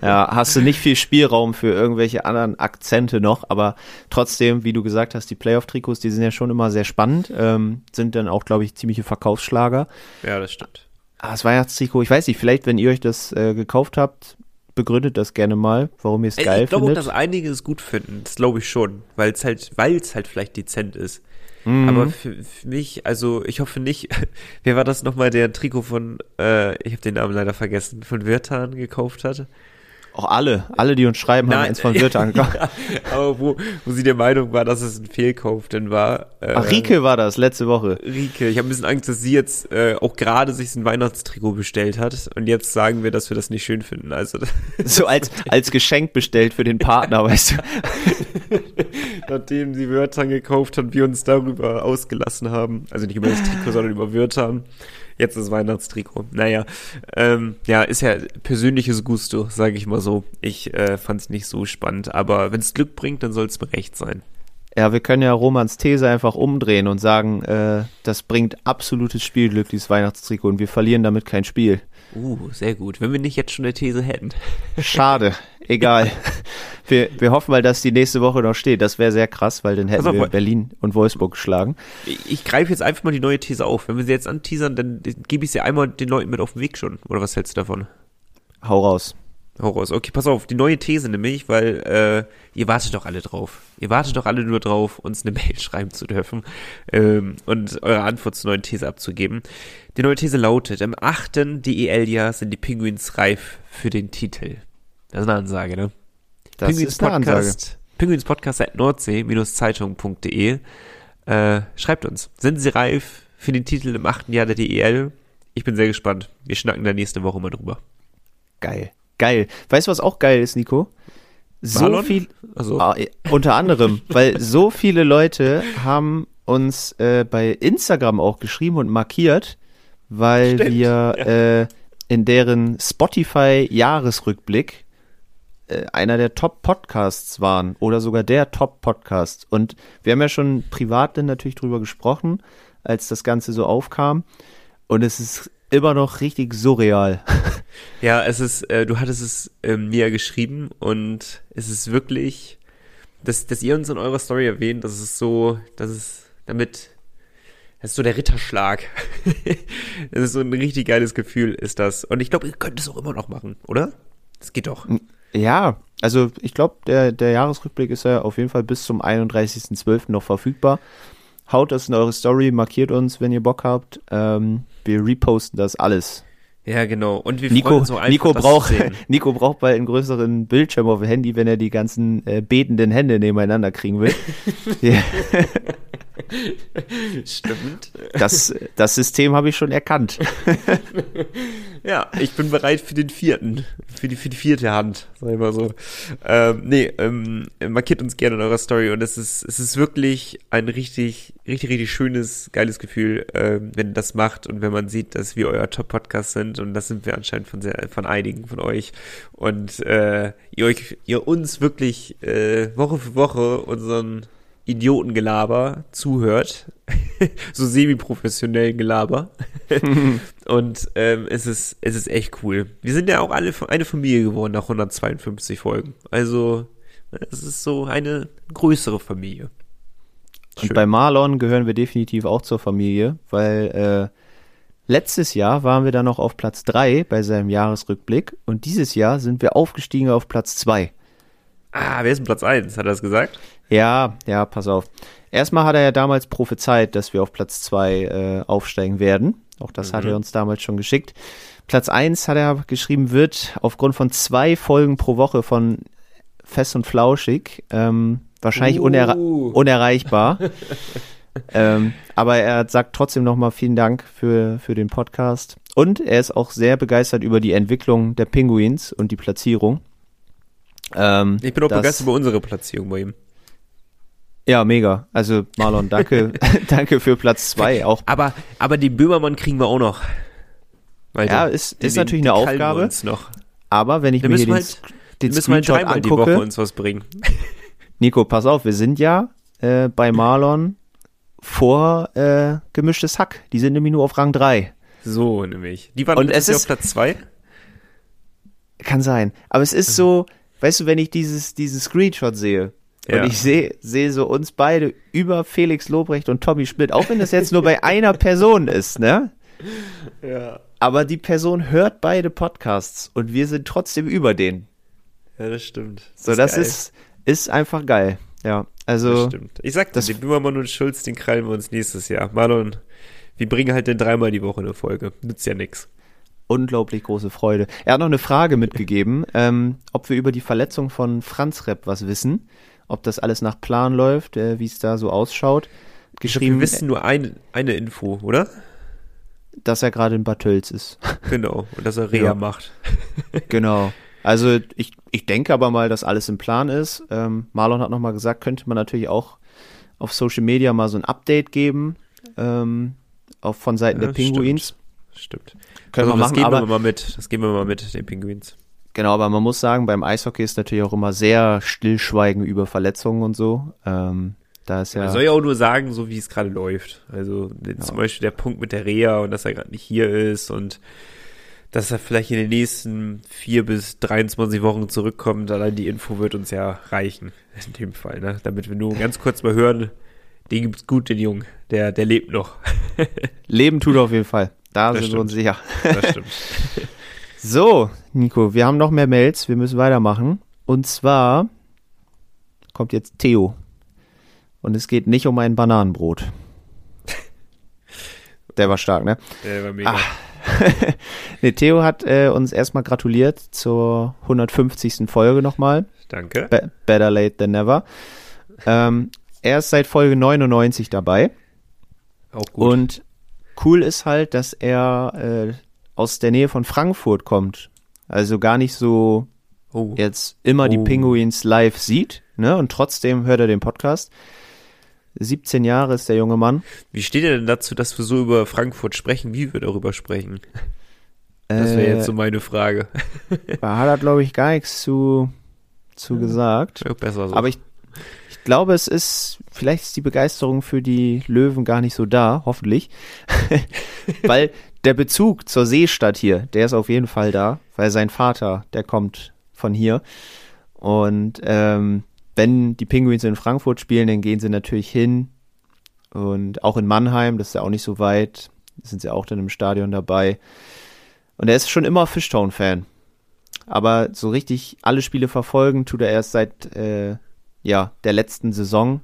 Ja, hast du nicht viel Spielraum für irgendwelche anderen Akzente noch, aber trotzdem, wie du gesagt hast, die Playoff-Trikots, die sind ja schon immer sehr spannend, ähm, sind dann auch, glaube ich, ziemliche Verkaufsschlager. Ja, das stimmt. Ah, das Weihnachtstrikot, ich weiß nicht, vielleicht, wenn ihr euch das äh, gekauft habt, begründet das gerne mal, warum ihr es geil ich glaube findet. dass einige es gut finden. Das glaube ich schon, weil es halt, weil es halt vielleicht dezent ist. Mhm. Aber für, für mich, also ich hoffe nicht. Wer war das nochmal, der ein Trikot von, äh, ich habe den Namen leider vergessen, von Wirtan gekauft hat? Auch alle, alle, die uns schreiben, haben eins von Wirth angekauft. ja, aber wo, wo sie der Meinung war, dass es ein Fehlkauf denn war. Äh, Ach, Rike war das, letzte Woche. Rike, ich habe ein bisschen Angst, dass sie jetzt äh, auch gerade sich ein Weihnachtstrikot bestellt hat und jetzt sagen wir, dass wir das nicht schön finden. Also So als, als Geschenk bestellt für den Partner, weißt du. nachdem sie Wörtern gekauft hat, wir uns darüber ausgelassen haben, also nicht über das Trikot, sondern über Wörtern, Jetzt das Weihnachtstrikot. Naja, ähm, ja, ist ja persönliches Gusto, sage ich mal so. Ich äh, fand es nicht so spannend, aber wenn es Glück bringt, dann soll es mir sein. Ja, wir können ja Romans These einfach umdrehen und sagen, äh, das bringt absolutes Spielglück, dieses Weihnachtstrikot, und wir verlieren damit kein Spiel. Uh, sehr gut. Wenn wir nicht jetzt schon eine These hätten. Schade, egal. Wir, wir hoffen mal, dass die nächste Woche noch steht. Das wäre sehr krass, weil dann hätten wir Berlin und Wolfsburg geschlagen. Ich, ich greife jetzt einfach mal die neue These auf. Wenn wir sie jetzt anteasern, dann gebe ich sie einmal den Leuten mit auf den Weg schon. Oder was hältst du davon? Hau raus. Raus. Okay, pass auf, die neue These nämlich, weil äh, ihr wartet doch alle drauf. Ihr wartet doch alle nur drauf, uns eine Mail schreiben zu dürfen ähm, und eure Antwort zur neuen These abzugeben. Die neue These lautet, im achten DEL-Jahr sind die Penguins reif für den Titel. Das ist eine Ansage, ne? Das Penguins ist eine Ansage. Podcast, Penguins Podcast at nordsee-zeitung.de äh, Schreibt uns, sind sie reif für den Titel im achten Jahr der DEL? Ich bin sehr gespannt. Wir schnacken da nächste Woche mal drüber. Geil. Geil. Weißt du, was auch geil ist, Nico? So Marlon? viel, Also, ja, unter anderem, weil so viele Leute haben uns äh, bei Instagram auch geschrieben und markiert, weil Stimmt, wir äh, in deren Spotify-Jahresrückblick äh, einer der Top-Podcasts waren oder sogar der Top-Podcast. Und wir haben ja schon privat dann natürlich drüber gesprochen, als das Ganze so aufkam. Und es ist immer noch richtig surreal. Ja, es ist, äh, du hattest es ähm, mir geschrieben und es ist wirklich, dass, dass ihr uns in eurer Story erwähnt, das ist so, das ist damit, das ist so der Ritterschlag. das ist so ein richtig geiles Gefühl, ist das. Und ich glaube, ihr könnt es auch immer noch machen, oder? Das geht doch. Ja, also ich glaube, der, der Jahresrückblick ist ja auf jeden Fall bis zum 31.12. noch verfügbar. Haut das in eure Story, markiert uns, wenn ihr Bock habt. Ähm, wir reposten das alles. Ja, genau. Und wir Nico, uns auch einfach, Nico, braucht. Nico braucht bald einen größeren Bildschirm auf dem Handy, wenn er die ganzen äh, betenden Hände nebeneinander kriegen will. Stimmt. das, das System habe ich schon erkannt. Ja, ich bin bereit für den vierten, für die, für die vierte Hand, sag ich mal so. Ähm, nee, ähm, markiert uns gerne in eurer Story und es ist, es ist wirklich ein richtig, richtig, richtig schönes, geiles Gefühl, ähm, wenn ihr das macht und wenn man sieht, dass wir euer Top-Podcast sind und das sind wir anscheinend von sehr, von einigen von euch und äh, ihr euch, ihr uns wirklich äh, Woche für Woche unseren Idiotengelaber zuhört, so semi-professionellen Gelaber. Und ähm, es ist es ist echt cool. Wir sind ja auch alle eine Familie geworden nach 152 Folgen. Also es ist so eine größere Familie. Und Schön. bei Marlon gehören wir definitiv auch zur Familie, weil äh, letztes Jahr waren wir dann noch auf Platz 3 bei seinem Jahresrückblick und dieses Jahr sind wir aufgestiegen auf Platz 2. Ah, wer ist denn Platz 1? Hat er das gesagt? Ja, ja, pass auf. Erstmal hat er ja damals prophezeit, dass wir auf Platz 2 äh, aufsteigen werden. Auch das hat Mhm. er uns damals schon geschickt. Platz 1 hat er geschrieben, wird aufgrund von zwei Folgen pro Woche von Fest und Flauschig ähm, wahrscheinlich unerre Uh. unerreichbar. ähm, aber er sagt trotzdem nochmal vielen Dank für, für den Podcast. Und er ist auch sehr begeistert über die Entwicklung der Pinguins und die Platzierung. Ähm, Ich bin auch begeistert über unsere Platzierung bei ihm. Ja, mega. Also Marlon, danke, danke für Platz zwei. Auch Aber, aber den Böhmermann kriegen wir auch noch. Weil Ja, den- ist- den- ist natürlich den eine Aufgabe. Aber wenn ich Da mir hier den, halt, den wir halt Screenshot dreimal die Woche angucke, uns was bringen. Nico, pass auf, wir sind ja äh, bei Marlon vor äh, gemischtes Hack. Die sind nämlich nur auf Rang 3. So nämlich. Die waren Und es ist- auf Platz 2. Kann sein. Aber es Mhm. ist so, weißt du, wenn ich dieses, dieses Screenshot sehe Ja. und ich sehe sehe so uns beide über Felix Lobrecht und Tommy Schmidt, auch wenn das jetzt nur bei einer Person ist, ne? Ja. Aber die Person hört beide Podcasts und wir sind trotzdem über den. Ja, das stimmt. So, das geil. ist, ist einfach geil. Ja, also Das stimmt. Ich sag das- den Böhmermann und Schulz, den krallen wir uns nächstes Jahr. Marlon, wir bringen halt dann dreimal die Woche eine Folge. Nützt ja nix. Unglaublich große Freude. Er hat noch eine Frage mitgegeben, ähm, ob wir über die Verletzung von Franz Repp was wissen, ob das alles nach Plan läuft, äh, wie es da so ausschaut. Geschrieben, wir wissen nur eine, eine Info, oder? dass er gerade in Bad Tölz ist. Genau. Und dass er Reha Ja. macht. genau. Also ich, ich denke aber mal, dass alles im Plan ist. Ähm, Marlon hat nochmal gesagt, könnte man natürlich auch auf Social Media mal so ein Update geben, ähm, auch von Seiten Ja, der Pinguins. Stimmt. stimmt. Können also, wir das machen, geben aber wir mal mit. Das geben wir mal mit, den Pinguins. Genau, aber man muss sagen, beim Eishockey ist natürlich auch immer sehr stillschweigen über Verletzungen und so. Ähm, da ist ja. Man soll ja auch nur sagen, so wie es gerade läuft. Also zum Beispiel der Punkt mit der Reha und dass er gerade nicht hier ist und dass er vielleicht in den nächsten vier bis 23 Wochen zurückkommt. Allein die Info wird uns ja reichen, in dem Fall, ne? Damit wir nur ganz kurz mal hören, den gibt's gut, den Jungen. Der, der lebt noch. Leben tut auf jeden Fall. Da Das sind wir uns sicher. Das stimmt. So, Nico, wir haben noch mehr Mails. Wir müssen weitermachen. Und zwar kommt jetzt Theo. Und es geht nicht um ein Bananenbrot. Der war stark, ne? Der war mega. nee, Theo hat äh, uns erstmal gratuliert zur 150. Folge nochmal. Danke. Be better late than never. Ähm, er ist seit Folge 99 dabei. Auch gut. Und cool ist halt, dass er äh, aus der Nähe von Frankfurt kommt. Also gar nicht so oh. jetzt immer die Oh. Pinguins live sieht, ne? Und trotzdem hört er den Podcast. 17 Jahre ist der junge Mann. Wie steht er denn dazu, dass wir so über Frankfurt sprechen, wie wir darüber sprechen? Das wäre Äh, jetzt so meine Frage. Da hat er, glaube ich, gar nichts zu, zu gesagt. Ja, besser so. Aber ich glaube, es ist, vielleicht ist die Begeisterung für die Löwen gar nicht so da, hoffentlich. weil der Bezug zur Seestadt hier, der ist auf jeden Fall da, weil sein Vater, der kommt von hier. Und ähm, wenn die Pinguins in Frankfurt spielen, dann gehen sie natürlich hin. Und auch in Mannheim, das ist ja auch nicht so weit, sind sie auch dann im Stadion dabei. Und er ist schon immer Fishtown-Fan. Aber so richtig alle Spiele verfolgen tut er erst seit äh, ja, der letzten Saison.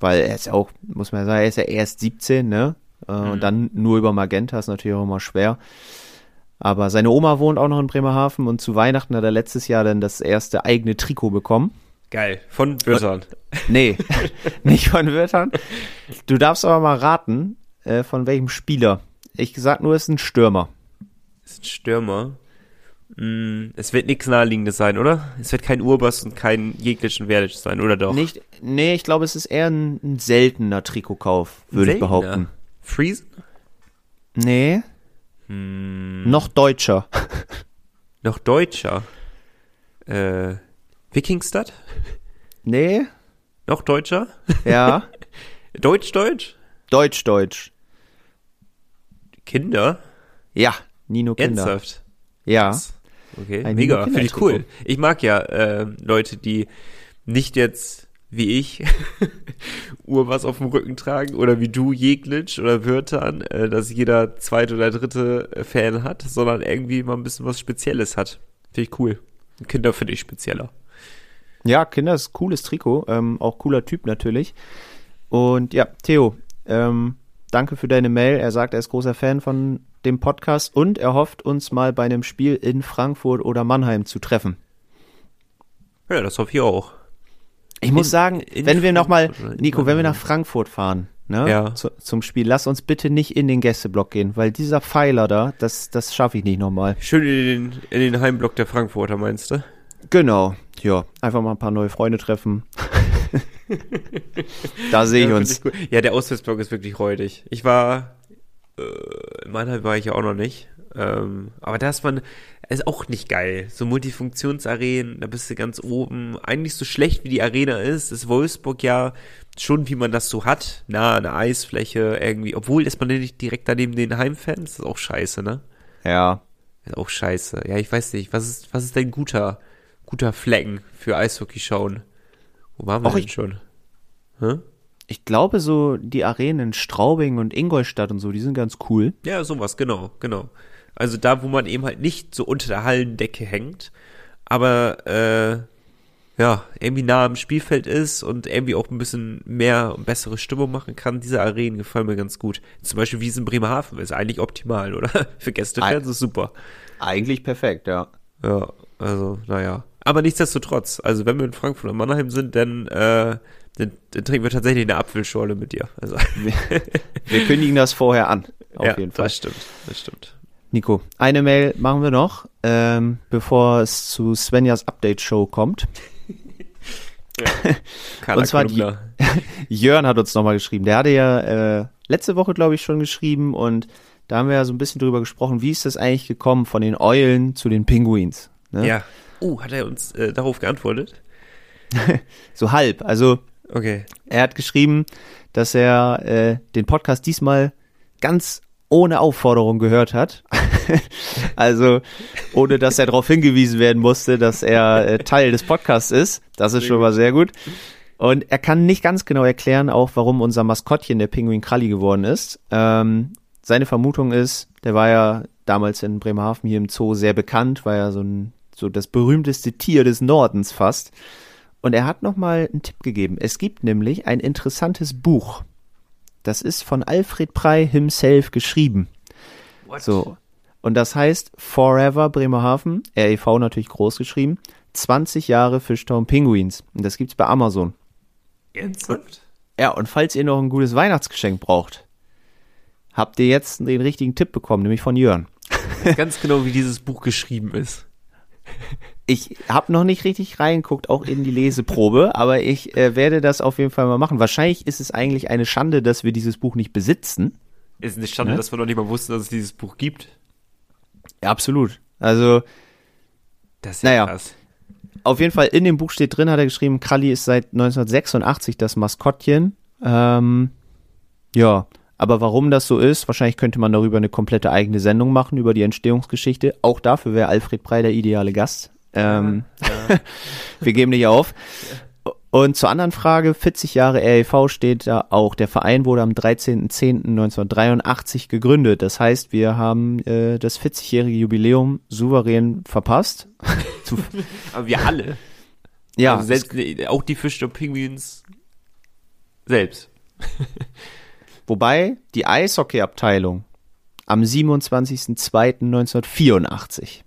Weil er ist ja auch, muss man sagen, er ist ja erst 17, ne? Äh, Und dann nur über Magenta ist natürlich auch immer schwer. Aber seine Oma wohnt auch noch in Bremerhaven und zu Weihnachten hat er letztes Jahr dann das erste eigene Trikot bekommen. Geil. Von Würtern. Nee, nicht von Wörtern. Du darfst aber mal raten, äh, von welchem Spieler. Ich sag nur, es ist ein Stürmer. ist ein Stürmer. Mm, es wird nichts Naheliegendes sein, oder? Es wird kein Urbas und kein jeglichen Verdic sein, oder doch? Nicht, nee, ich glaube, es ist eher ein, ein seltener Trikotkauf, würde ich behaupten. Friesen? Nee, Hm, noch deutscher. noch Deutscher. Äh, Wikingstad? Nee, Noch Deutscher? ja, Deutsch-Deutsch? deutsch-deutsch. Kinder? Ja, Nino Kinder. Ernsthaft? Ja, Okay, Ein mega, finde ich cool. Ich mag ja äh, Leute, die nicht jetzt wie ich Urwas auf dem Rücken tragen oder wie du Jeglitsch oder Wörtern, äh, dass jeder zweite oder dritte äh, Fan hat, sondern irgendwie mal ein bisschen was Spezielles hat. Finde ich cool. Kinder finde ich spezieller. ja, Kinder ist ein cooles Trikot, ähm, auch cooler Typ natürlich. Und ja, Theo, ähm, danke für deine Mail. Er sagt, er ist großer Fan von dem Podcast und er hofft, uns mal bei einem Spiel in Frankfurt oder Mannheim zu treffen. Ja, das hoffe ich auch. Ich muss In- sagen, in wenn wir nochmal, Nico, wenn wir nach? Frankfurt fahren, ne, Ja. zu, zum Spiel, lass uns bitte nicht in den Gästeblock gehen, weil dieser Pfeiler da, das, das schaffe ich nicht nochmal. Schön in den, in den Heimblock der Frankfurter, meinst du? Genau, ja, einfach mal ein paar neue Freunde treffen. da sehe ich uns. cool. Ja, der Auswärtsblock ist wirklich räudig. Ich war, äh, in Mannheim war ich ja auch noch nicht. Ähm, aber da ist man, ist auch nicht geil. So Multifunktionsarenen, da bist du ganz oben. Eigentlich so schlecht wie die Arena ist, ist Wolfsburg ja schon, wie man das so hat. Na, eine Eisfläche irgendwie. Obwohl ist man nicht direkt daneben den Heimfans. Das ist auch scheiße, ne? Ja, Ist auch scheiße. Ja, ich weiß nicht. Was ist, was ist denn guter, guter Flecken für Eishockey schauen? Wo waren wir Och, denn ich- schon? Hä? ich glaube so, die Arenen in Straubing und Ingolstadt und so, die sind ganz cool. Ja, sowas, genau, genau. Also da, wo man eben halt nicht so unter der Hallendecke hängt, aber äh, ja, irgendwie nah am Spielfeld ist und irgendwie auch ein bisschen mehr und bessere Stimmung machen kann, diese Arenen gefallen mir ganz gut. Zum Beispiel wie es in Bremerhaven ist, eigentlich optimal, oder? Für Gästefans ist super. Eigentlich perfekt, ja. Ja, also, naja. Aber nichtsdestotrotz, also wenn wir in Frankfurt und Mannheim sind, dann, äh, dann, dann trinken wir tatsächlich eine Apfelschorle mit dir. Also, Wir kündigen das vorher an, auf ja, jeden Fall. das stimmt, das stimmt. Nico, eine Mail machen wir noch, ähm, bevor es zu Svenjas Update-Show kommt. Carla Und zwar die- Kolumna. Jörn hat uns nochmal geschrieben. Der hatte ja äh, letzte Woche, glaube ich, schon geschrieben und da haben wir ja so ein bisschen drüber gesprochen, wie ist das eigentlich gekommen von den Eulen zu den Pinguins? Ne? Ja. Oh, hat er uns äh, darauf geantwortet? So halb. Also Okay. er hat geschrieben, dass er äh, den Podcast diesmal ganz ohne Aufforderung gehört hat. also ohne dass er darauf hingewiesen werden musste, dass er äh, Teil des Podcasts ist. Das ist schon mal sehr gut. Und er kann nicht ganz genau erklären, auch warum unser Maskottchen der Pinguin Kralli geworden ist. Ähm, seine Vermutung ist, der war ja damals in Bremerhaven hier im Zoo sehr bekannt, war ja so ein so das berühmteste Tier des Nordens fast. Und er hat noch mal einen Tipp gegeben. Es gibt nämlich ein interessantes Buch. Das ist von Alfred Prey himself geschrieben. What? So. Und das heißt Forever Bremerhaven, REV natürlich groß geschrieben, 20 Jahre Fishtown Penguins. Und das gibt's bei Amazon. Ernsthaft? Ja, und falls ihr noch ein gutes Weihnachtsgeschenk braucht, habt ihr jetzt den richtigen Tipp bekommen, nämlich von Jörn. Ganz genau, wie dieses Buch geschrieben ist. Ich habe noch nicht richtig reingeguckt, auch in die Leseprobe, aber ich äh, werde das auf jeden Fall mal machen. Wahrscheinlich ist es eigentlich eine Schande, dass wir dieses Buch nicht besitzen. Ist eine Schande, Ne? dass wir noch nicht mal wussten, dass es dieses Buch gibt. Ja, absolut. Also Das ist ja Naja. krass. auf jeden Fall in dem Buch steht drin, hat er geschrieben, Kralli ist seit 1986 das Maskottchen. Ähm, ja, aber warum das so ist, wahrscheinlich könnte man darüber eine komplette eigene Sendung machen, über die Entstehungsgeschichte. Auch dafür wäre Alfred Prey der ideale Gast. Ähm, wir geben nicht auf. Und zur anderen Frage, 40 Jahre REV steht da auch. Der Verein wurde am 13.10.1983 gegründet. Das heißt, wir haben äh, das 40-jährige Jubiläum souverän verpasst. Aber wir alle. ja, Also selbst, auch die Fisch und Pinguins selbst. Wobei die Eishockey-Abteilung am 27.02.1984.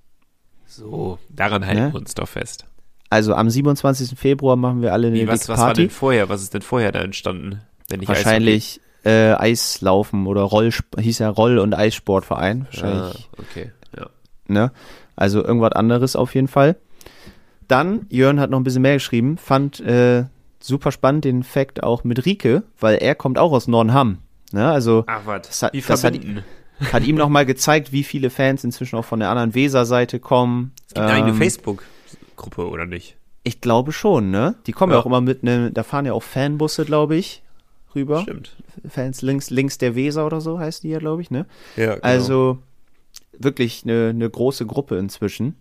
So, daran halten Ne? wir uns doch fest. Also am 27. Februar machen wir alle eine Wie, was, was war denn vorher? Was ist denn vorher da entstanden? Wahrscheinlich äh, Eislaufen oder Roll, hieß ja Roll- und Eissportverein. Ah, Wahrscheinlich, okay, ja. ne? Also irgendwas anderes auf jeden Fall. Dann, Jörn hat noch ein bisschen mehr geschrieben, fand äh, super spannend den Fact auch mit Rike, weil er kommt auch aus Nordenham. Ne? Also Ach, was? Das hat- Wie das hat- hat ihm nochmal gezeigt, wie viele Fans inzwischen auch von der anderen Weser-Seite kommen. Es gibt eine eigene Ähm, Facebook-Gruppe, oder nicht? Ich glaube schon, ne? Die kommen ja, Ja. auch immer mit, ne, da fahren ja auch Fanbusse, glaube ich, rüber. Stimmt. Fans links, links der Weser oder so heißt die ja, glaube ich, ne? Ja, genau. Also wirklich eine, eine große Gruppe inzwischen.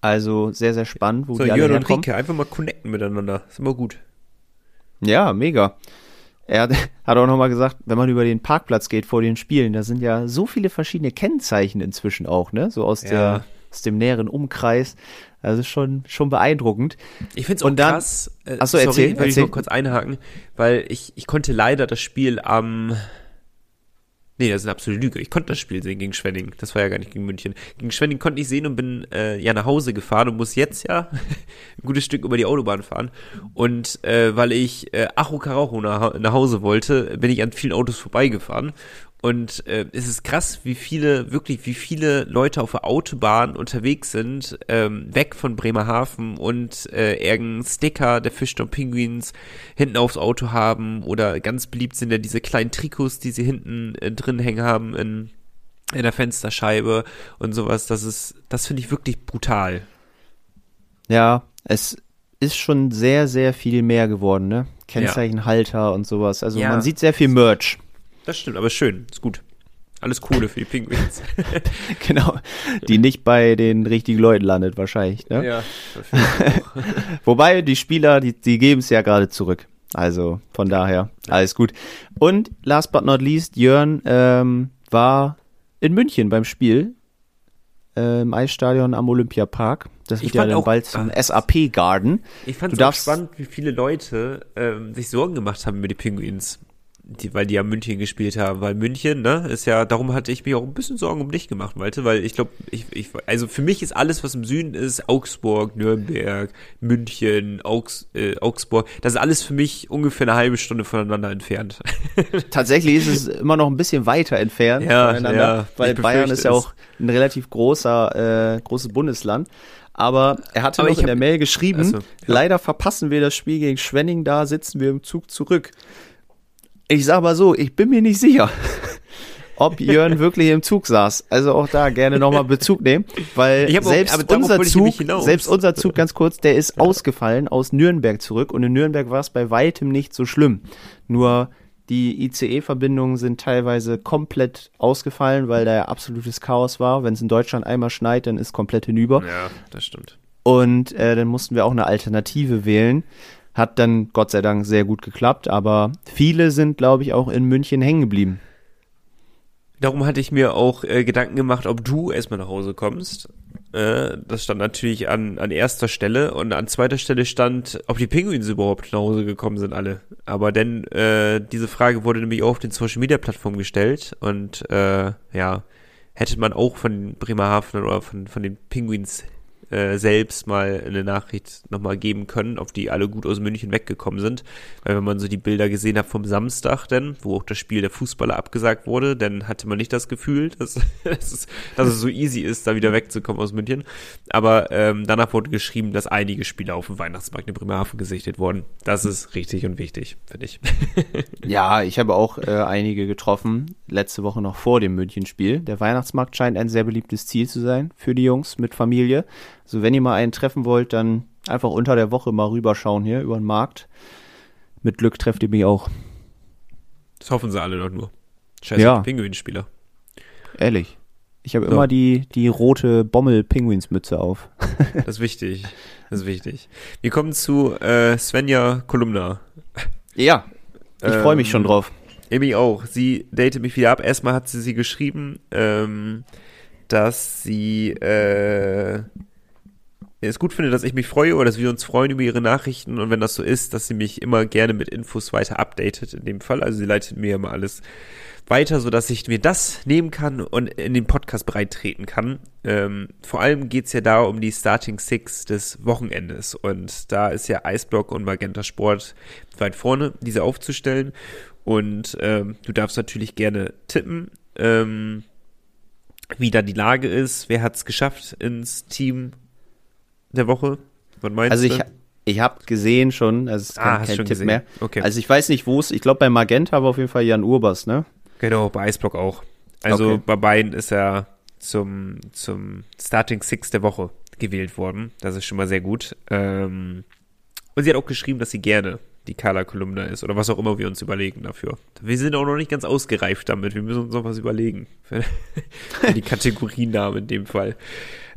Also sehr, sehr spannend, wo so, die alle Jörn und herkommen. Rike, einfach mal connecten miteinander. Ist immer gut. Ja, mega. Er hat, auch nochmal gesagt, wenn man über den Parkplatz geht vor den Spielen, da sind ja so viele verschiedene Kennzeichen inzwischen auch, ne? So aus, Ja. der, aus dem näheren Umkreis. Also schon, schon beeindruckend. Ich finde es auch Und dann- krass. Äh, Ach so, sorry, erzähl, will ich noch kurz einhaken, weil ich, ich konnte leider das Spiel am. Nee, das ist eine absolute Lüge. Ich konnte das Spiel sehen gegen Schwenning. Das war ja gar nicht gegen München. Gegen Schwenning konnte ich sehen und bin äh, ja nach Hause gefahren und muss jetzt ja ein gutes Stück über die Autobahn fahren. Und äh, weil ich äh, Acho Karacho nach, nach Hause wollte, bin ich an vielen Autos vorbeigefahren. Und äh, es ist krass, wie viele, wirklich, wie viele Leute auf der Autobahn unterwegs sind, ähm, weg von Bremerhaven und äh, irgendeinen Sticker der Fischton Penguins hinten aufs Auto haben oder ganz beliebt sind ja diese kleinen Trikots, die sie hinten äh, drin hängen haben in, in der Fensterscheibe und sowas. Das ist, das finde ich wirklich brutal. Ja, es ist schon sehr, sehr viel mehr geworden, ne? Kennzeichenhalter und sowas. Also Ja. man sieht sehr viel Merch. Das stimmt, aber schön, ist gut. Alles Kohle für die Penguins. genau. Die nicht bei den richtigen Leuten landet wahrscheinlich, ne? ja. Wobei, die Spieler, die, die geben es ja gerade zurück. Also von daher, alles gut. Und last but not least, Jörn ähm, war in München beim Spiel äh, im Eisstadion am Olympiapark. Das wird Ich ja dann auch- bald zum. SAP Garden. Ich fand es spannend, wie viele Leute ähm, sich Sorgen gemacht haben über die Penguins. Die, weil die ja München gespielt haben, weil München, ne, ist ja, darum hatte ich mir auch ein bisschen Sorgen um dich gemacht, Malte, weil ich glaube, ich, ich, also für mich ist alles, was im Süden ist, Augsburg, Nürnberg, München, Augs, äh, Augsburg, das ist alles für mich ungefähr eine halbe Stunde voneinander entfernt. Tatsächlich ist es immer noch ein bisschen weiter entfernt Ja, voneinander, ja, weil Bayern ist ja auch ein relativ großer, äh, großes Bundesland. Aber er hatte Aber noch in hab- der Mail geschrieben, Also, ja. leider verpassen wir das Spiel gegen Schwenning, da sitzen wir im Zug zurück. Ich sag mal so, ich bin mir nicht sicher, ob Jörn wirklich im Zug saß. Also auch da gerne nochmal Bezug nehmen, weil auch- selbst aber darauf unser Zug, selbst unser Zug ganz kurz, der ist ausgefallen aus Nürnberg zurück und in Nürnberg war es bei weitem nicht so schlimm. Nur die ICE-Verbindungen sind teilweise komplett ausgefallen, weil da ja absolutes Chaos war. Wenn es in Deutschland einmal schneit, dann ist komplett hinüber. Ja, das stimmt. Und äh, dann mussten wir auch eine Alternative wählen. Hat dann Gott sei Dank sehr gut geklappt, aber viele sind, glaube ich, auch in München hängen geblieben. Darum hatte ich mir auch äh, Gedanken gemacht, ob du erstmal nach Hause kommst. Äh, das stand natürlich an, an erster Stelle und an zweiter Stelle stand, ob die Pinguins überhaupt nach Hause gekommen sind, alle. Aber denn äh, diese Frage wurde nämlich auch auf den Social Media Plattformen gestellt und äh, ja, hätte man auch von Bremerhaven oder von, von den Pinguins äh, selbst mal eine Nachricht nochmal geben können, ob die alle gut aus München weggekommen sind. Weil wenn man so die Bilder gesehen hat vom Samstag dann, wo auch das Spiel der Fußballer abgesagt wurde, dann hatte man nicht das Gefühl, dass, dass, es, dass es so easy ist, da wieder wegzukommen aus München. Aber ähm, danach wurde geschrieben, dass einige Spieler auf dem Weihnachtsmarkt in Bremerhaven gesichtet wurden. Das ist richtig und wichtig, finde ich. Ja, ich habe auch äh, einige getroffen, letzte Woche noch vor dem München-Spiel. Der Weihnachtsmarkt scheint ein sehr beliebtes Ziel zu sein für die Jungs mit Familie. Also wenn ihr mal einen treffen wollt, dann einfach unter der Woche mal rüberschauen hier über den Markt. Mit Glück trefft ihr mich auch. Das hoffen sie alle doch nur. Scheiße, Ja. Pinguinspieler. Ehrlich. Ich habe So. immer die, die rote Bommel-Pinguinsmütze auf. Das ist wichtig. Das ist wichtig. Wir kommen zu äh, Svenja Kolumna. Ja. Ich freue mich schon Ähm, drauf. Amy auch. Sie datet mich wieder ab. Erstmal hat sie sie geschrieben, ähm, dass sie äh, es gut findet, dass ich mich freue oder dass wir uns freuen über ihre Nachrichten. Und wenn das so ist, dass sie mich immer gerne mit Infos weiter updatet in dem Fall. Also sie leitet mir immer alles weiter, sodass ich mir das nehmen kann und in den Podcast bereittreten kann. Ähm, vor allem geht's ja da um die Starting Six des Wochenendes. Und da ist ja Eisblock und Magenta Sport weit vorne, diese aufzustellen. Und ähm, du darfst natürlich gerne tippen, ähm, wie da die Lage ist, wer hat's geschafft ins Team der Woche? Was meinst Also ich, du? ich habe gesehen schon, also es ist Ah, kein, hast kein Tipp gesehen. mehr. Okay. Also ich weiß nicht, wo es, ich glaube bei Magenta war auf jeden Fall Jan Urbas, ne? Genau, bei Eisblock auch. Also Okay. bei beiden ist er zum, zum Starting Six der Woche gewählt worden. Das ist schon mal sehr gut. Ähm, und sie hat auch geschrieben, dass sie gerne die Carla-Kolumne ist oder was auch immer wir uns überlegen dafür. Wir sind auch noch nicht ganz ausgereift damit. Wir müssen uns noch was überlegen. Für, für die Kategoriennamen in dem Fall.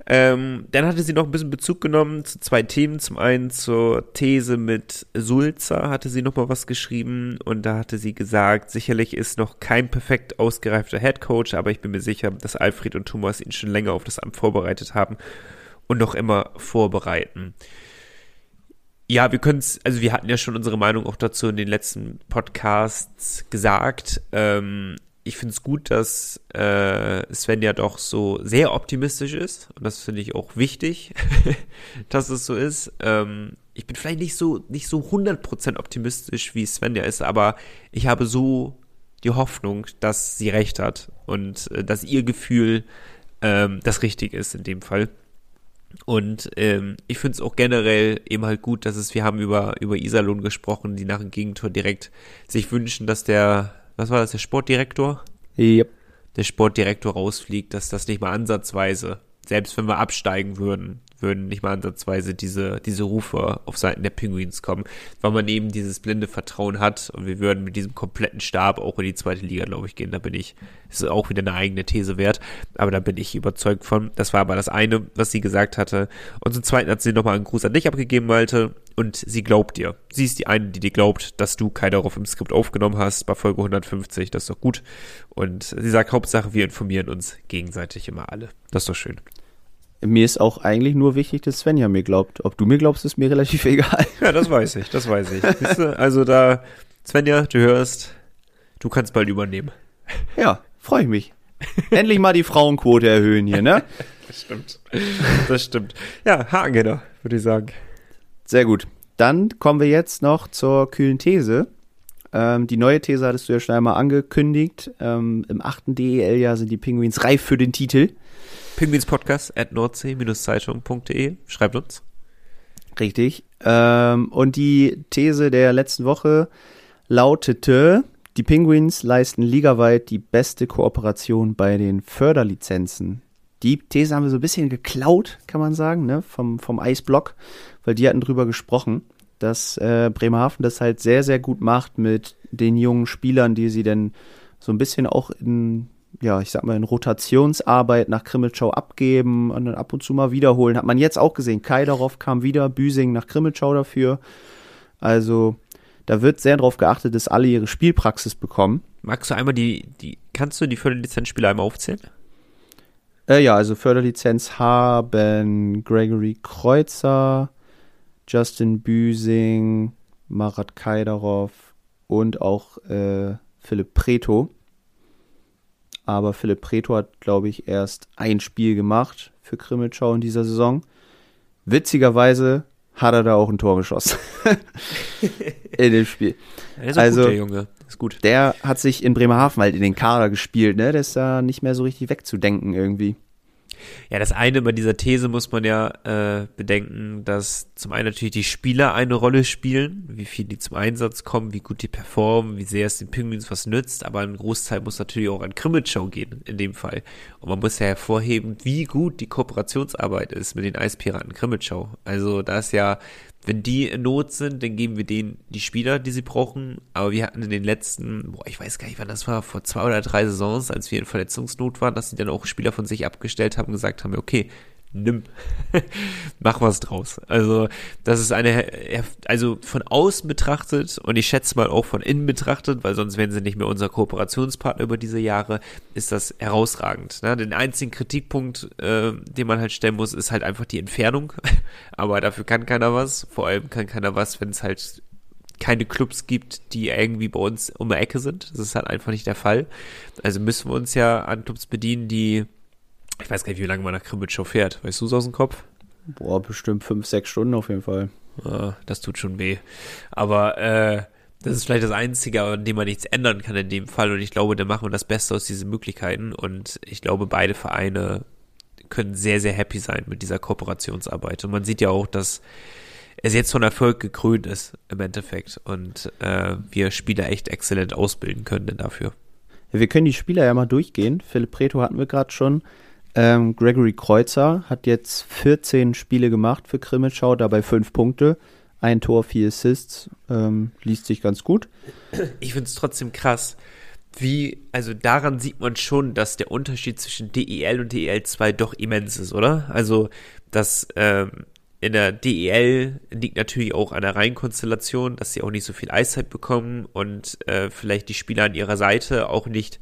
Ähm, dann hatte sie noch ein bisschen Bezug genommen zu zwei Themen. Zum einen zur These mit Sulzer hatte sie noch mal was geschrieben und da hatte sie gesagt, sicherlich ist noch kein perfekt ausgereifter Headcoach, aber ich bin mir sicher, dass Alfred und Thomas ihn schon länger auf das Amt vorbereitet haben und noch immer vorbereiten. Ja, wir können es, also wir hatten ja schon unsere Meinung auch dazu in den letzten Podcasts gesagt. Ähm, ich finde es gut, dass äh, Sven ja doch so sehr optimistisch ist. Und das finde ich auch wichtig, dass es so ist. Ähm, ich bin vielleicht nicht so, nicht so 100% optimistisch, wie Sven ja ist, aber ich habe so die Hoffnung, dass sie recht hat und äh, dass ihr Gefühl ähm, das richtig ist in dem Fall. Und ähm, ich finde es auch generell eben halt gut, dass es, wir haben über, über Iserlohn gesprochen, die nach dem Gegentor direkt sich wünschen, dass der, was war das, der Sportdirektor? Yep. Der Sportdirektor rausfliegt, dass das nicht mal ansatzweise, selbst wenn wir absteigen würden, würden nicht mal ansatzweise diese, diese Rufe auf Seiten der Penguins kommen, weil man eben dieses blinde Vertrauen hat und wir würden mit diesem kompletten Stab auch in die zweite Liga, glaube ich, gehen. Da bin ich, das ist auch wieder eine eigene These wert, aber da bin ich überzeugt von. Das war aber das eine, was sie gesagt hatte. Und zum Zweiten hat sie nochmal einen Gruß an dich abgegeben, Malte, und sie glaubt dir. Sie ist die eine, die dir glaubt, dass du Kai darauf im Skript aufgenommen hast, bei Folge 150, das ist doch gut. Und sie sagt, Hauptsache, wir informieren uns gegenseitig immer alle. Das ist doch schön. Mir ist auch eigentlich nur wichtig, dass Svenja mir glaubt. Ob du mir glaubst, ist mir relativ egal. Ja, das weiß ich, das weiß ich. Du? Also da, Svenja, du hörst, du kannst bald übernehmen. Ja, freue ich mich. Endlich mal die Frauenquote erhöhen hier, ne? Das stimmt. Das stimmt. Ja, Haken würde ich sagen. Sehr gut. Dann kommen wir jetzt noch zur kühlen These. Ähm, die neue These hattest du ja schon einmal angekündigt. Ähm, Im achten DEL-Jahr sind die Penguins reif für den Titel. Pinguinspodcast at nordsee-zeitung.de. Schreibt uns. Richtig. Ähm, und die These der letzten Woche lautete, Die Penguins leisten ligaweit die beste Kooperation bei den Förderlizenzen. Die These haben wir so ein bisschen geklaut, kann man sagen, ne, vom, vom Eisblock, weil die hatten drüber gesprochen, dass äh, Bremerhaven das halt sehr, sehr gut macht mit den jungen Spielern, die sie denn so ein bisschen auch in, ja, ich sag mal, in Rotationsarbeit nach Krimmelschau abgeben und dann ab und zu mal wiederholen. Hat man jetzt auch gesehen. Kaidarov kam wieder, Büsing nach Krimmelschau dafür. Also da wird sehr darauf geachtet, dass alle ihre Spielpraxis bekommen. Magst du einmal die, die, kannst du die Förderlizenzspieler einmal aufzählen? Äh, ja, also Förderlizenz haben Gregory Kreuzer, Justin Büsing, Marat Kaidarov und auch äh, Philipp Preto. Aber Philipp Preto hat, glaube ich, erst ein Spiel gemacht für Krimmelschau in dieser Saison. Witzigerweise hat er da auch ein Tor geschossen. in dem Spiel. Der ist Also- gut, der Junge. Ist gut. Der hat sich in Bremerhaven halt in den Kader gespielt, ne? Der ist da nicht mehr so richtig wegzudenken irgendwie. Ja, das eine bei dieser These muss man ja äh, bedenken, dass zum einen natürlich die Spieler eine Rolle spielen, wie viel die zum Einsatz kommen, wie gut die performen, wie sehr es den Penguins was nützt, aber ein Großteil muss natürlich auch an Krimmelschau gehen, in dem Fall. Und man muss ja hervorheben, wie gut die Kooperationsarbeit ist mit den Eispiraten Krimmelschau. Also da ist ja, wenn die in Not sind, dann geben wir denen die Spieler, die sie brauchen. Aber wir hatten in den letzten, boah, ich weiß gar nicht, wann das war, vor zwei oder drei Saisons, als wir in Verletzungsnot waren, dass sie dann auch Spieler von sich abgestellt haben gesagt haben, okay, nimm, mach was draus. Also das ist eine, also von außen betrachtet und ich schätze mal auch von innen betrachtet, weil sonst wären sie nicht mehr unser Kooperationspartner über diese Jahre, ist das herausragend. Ne? Den einzigen Kritikpunkt, äh, den man halt stellen muss, ist halt einfach die Entfernung. Aber dafür kann keiner was. Vor allem kann keiner was, wenn es halt keine Clubs gibt, die irgendwie bei uns um die Ecke sind. Das ist halt einfach nicht der Fall. Also müssen wir uns ja an Clubs bedienen, die ich weiß gar nicht, wie lange man nach Krimitschau fährt. Weißt du es aus dem Kopf? Boah, bestimmt fünf, sechs Stunden auf jeden Fall. Ah, das tut schon weh. Aber äh, das ist vielleicht das Einzige, an dem man nichts ändern kann in dem Fall. Und ich glaube, da machen wir das Beste aus diesen Möglichkeiten. Und ich glaube, beide Vereine können sehr, sehr happy sein mit dieser Kooperationsarbeit. Und man sieht ja auch, dass es jetzt von Erfolg gekrönt ist im Endeffekt. Und äh, wir Spieler echt exzellent ausbilden können denn dafür. Ja, wir können die Spieler ja mal durchgehen. Philipp Preto hatten wir gerade schon. Ähm, Gregory Kreuzer hat jetzt 14 Spiele gemacht für Krimmelschau, dabei 5 Punkte. Ein Tor, vier Assists. Ähm, liest sich ganz gut. ich finde es trotzdem krass, wie, also daran sieht man schon, dass der Unterschied zwischen DEL und DEL2 doch immens ist, oder? Also, dass ähm, in der DEL liegt natürlich auch an der Reihenkonstellation, dass sie auch nicht so viel Eiszeit bekommen und äh, vielleicht die Spieler an ihrer Seite auch nicht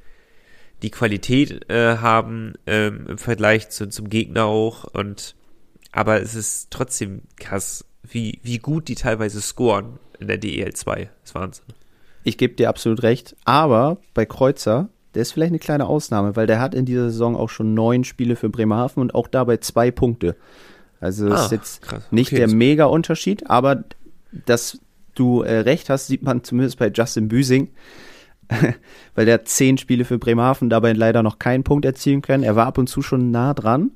die Qualität äh, haben ähm, im Vergleich zu, zum Gegner auch und aber es ist trotzdem krass, wie, wie gut die teilweise scoren in der DEL2. Das ist Wahnsinn. Ich gebe dir absolut recht. Aber bei Kreuzer, der ist vielleicht eine kleine Ausnahme, weil der hat in dieser Saison auch schon neun Spiele für Bremerhaven und auch dabei zwei Punkte. Also das Ah, ist jetzt krass. nicht Okay, der Mega-Unterschied, aber dass du äh, recht hast, sieht man zumindest bei Justin Büsing, weil der hat zehn Spiele für Bremerhaven dabei leider noch keinen Punkt erzielen können. Er war ab und zu schon nah dran,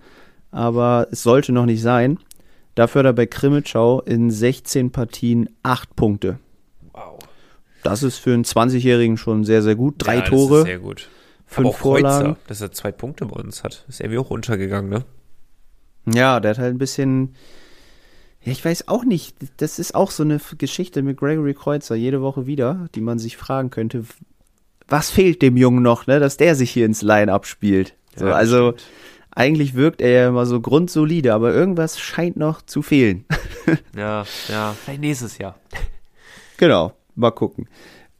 aber es sollte noch nicht sein. Dafür hat er bei Krimmelschau in 16 Partien acht Punkte. Wow. Das ist für einen 20-Jährigen schon sehr, sehr gut. Drei ja, Tore, sehr gut. fünf auch Kreuzer, Vorlagen. dass er zwei Punkte bei uns hat. Ist irgendwie auch untergegangen, ne? Ja, der hat halt ein bisschen. Ja, ich weiß auch nicht. Das ist auch so eine Geschichte mit Gregory Kreuzer jede Woche wieder, die man sich fragen könnte. Was fehlt dem Jungen noch, ne, dass der sich hier ins Line-Up spielt? So, Ja, also eigentlich wirkt er ja immer so grundsolide, aber irgendwas scheint noch zu fehlen. Ja, ja. Vielleicht nächstes Jahr. Genau, mal gucken.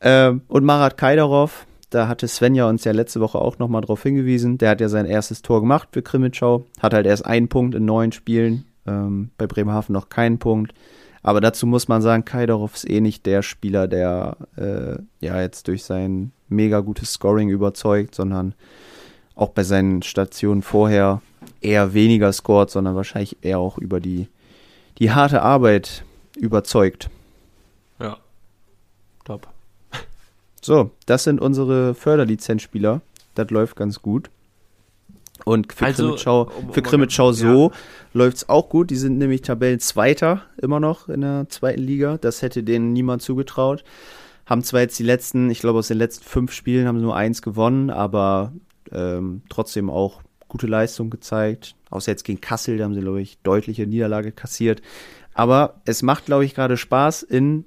Ähm, und Marat Kaidarov, da hatte Svenja uns ja letzte Woche auch nochmal drauf hingewiesen. Der hat ja sein erstes Tor gemacht für Krimitschau, hat halt erst einen Punkt in neun Spielen, ähm, bei Bremerhaven noch keinen Punkt. Aber dazu muss man sagen, Kaidarov ist eh nicht der Spieler, der äh, ja jetzt durch sein mega gutes Scoring überzeugt, sondern auch bei seinen Stationen vorher eher weniger scored, sondern wahrscheinlich eher auch über die, die harte Arbeit überzeugt. Ja. Top. So, das sind unsere Förderlizenzspieler. Das läuft ganz gut. Und für Also, Krimitschau, um- um für mal Krimitschau ganz- so läuft's auch gut. Die sind nämlich Tabellenzweiter immer noch in der zweiten Liga. Das hätte denen niemand zugetraut. Haben zwar jetzt die letzten, ich glaube aus den letzten fünf Spielen haben sie nur eins gewonnen, aber ähm, trotzdem auch gute Leistung gezeigt. Außer jetzt gegen Kassel, da haben sie, glaube ich, deutliche Niederlage kassiert. Aber es macht, glaube ich, gerade Spaß in,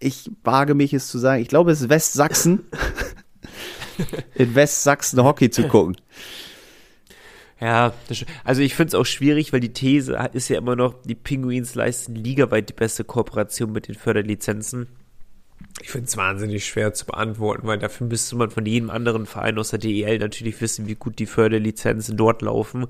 ich wage mich es zu sagen, ich glaube, es ist Westsachsen, in Westsachsen Hockey zu gucken. Ja, also ich finde es auch schwierig, weil die These ist ja immer noch, die Penguins leisten ligaweit die beste Kooperation mit den Förderlizenzen. Ich finde es wahnsinnig schwer zu beantworten, weil dafür müsste man von jedem anderen Verein aus der DEL natürlich wissen, wie gut die Förderlizenzen dort laufen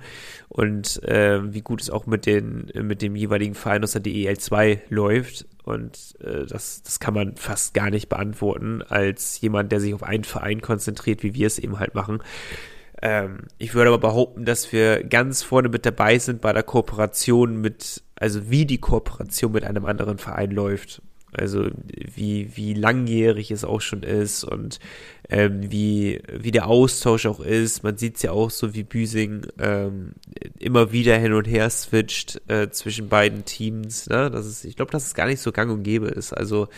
und äh, wie gut es auch mit, den, mit dem jeweiligen Verein aus der DEL 2 läuft. Und äh, das, das kann man fast gar nicht beantworten, als jemand, der sich auf einen Verein konzentriert, wie wir es eben halt machen. Ähm, ich würde aber behaupten, dass wir ganz vorne mit dabei sind bei der Kooperation mit, also wie die Kooperation mit einem anderen Verein läuft. Also wie, wie langjährig es auch schon ist und ähm, wie, wie der Austausch auch ist. Man sieht es ja auch so, wie Büsing ähm, immer wieder hin und her switcht äh, zwischen beiden Teams. Ne? Das ist, ich glaube, dass es gar nicht so gang und gäbe ist. Also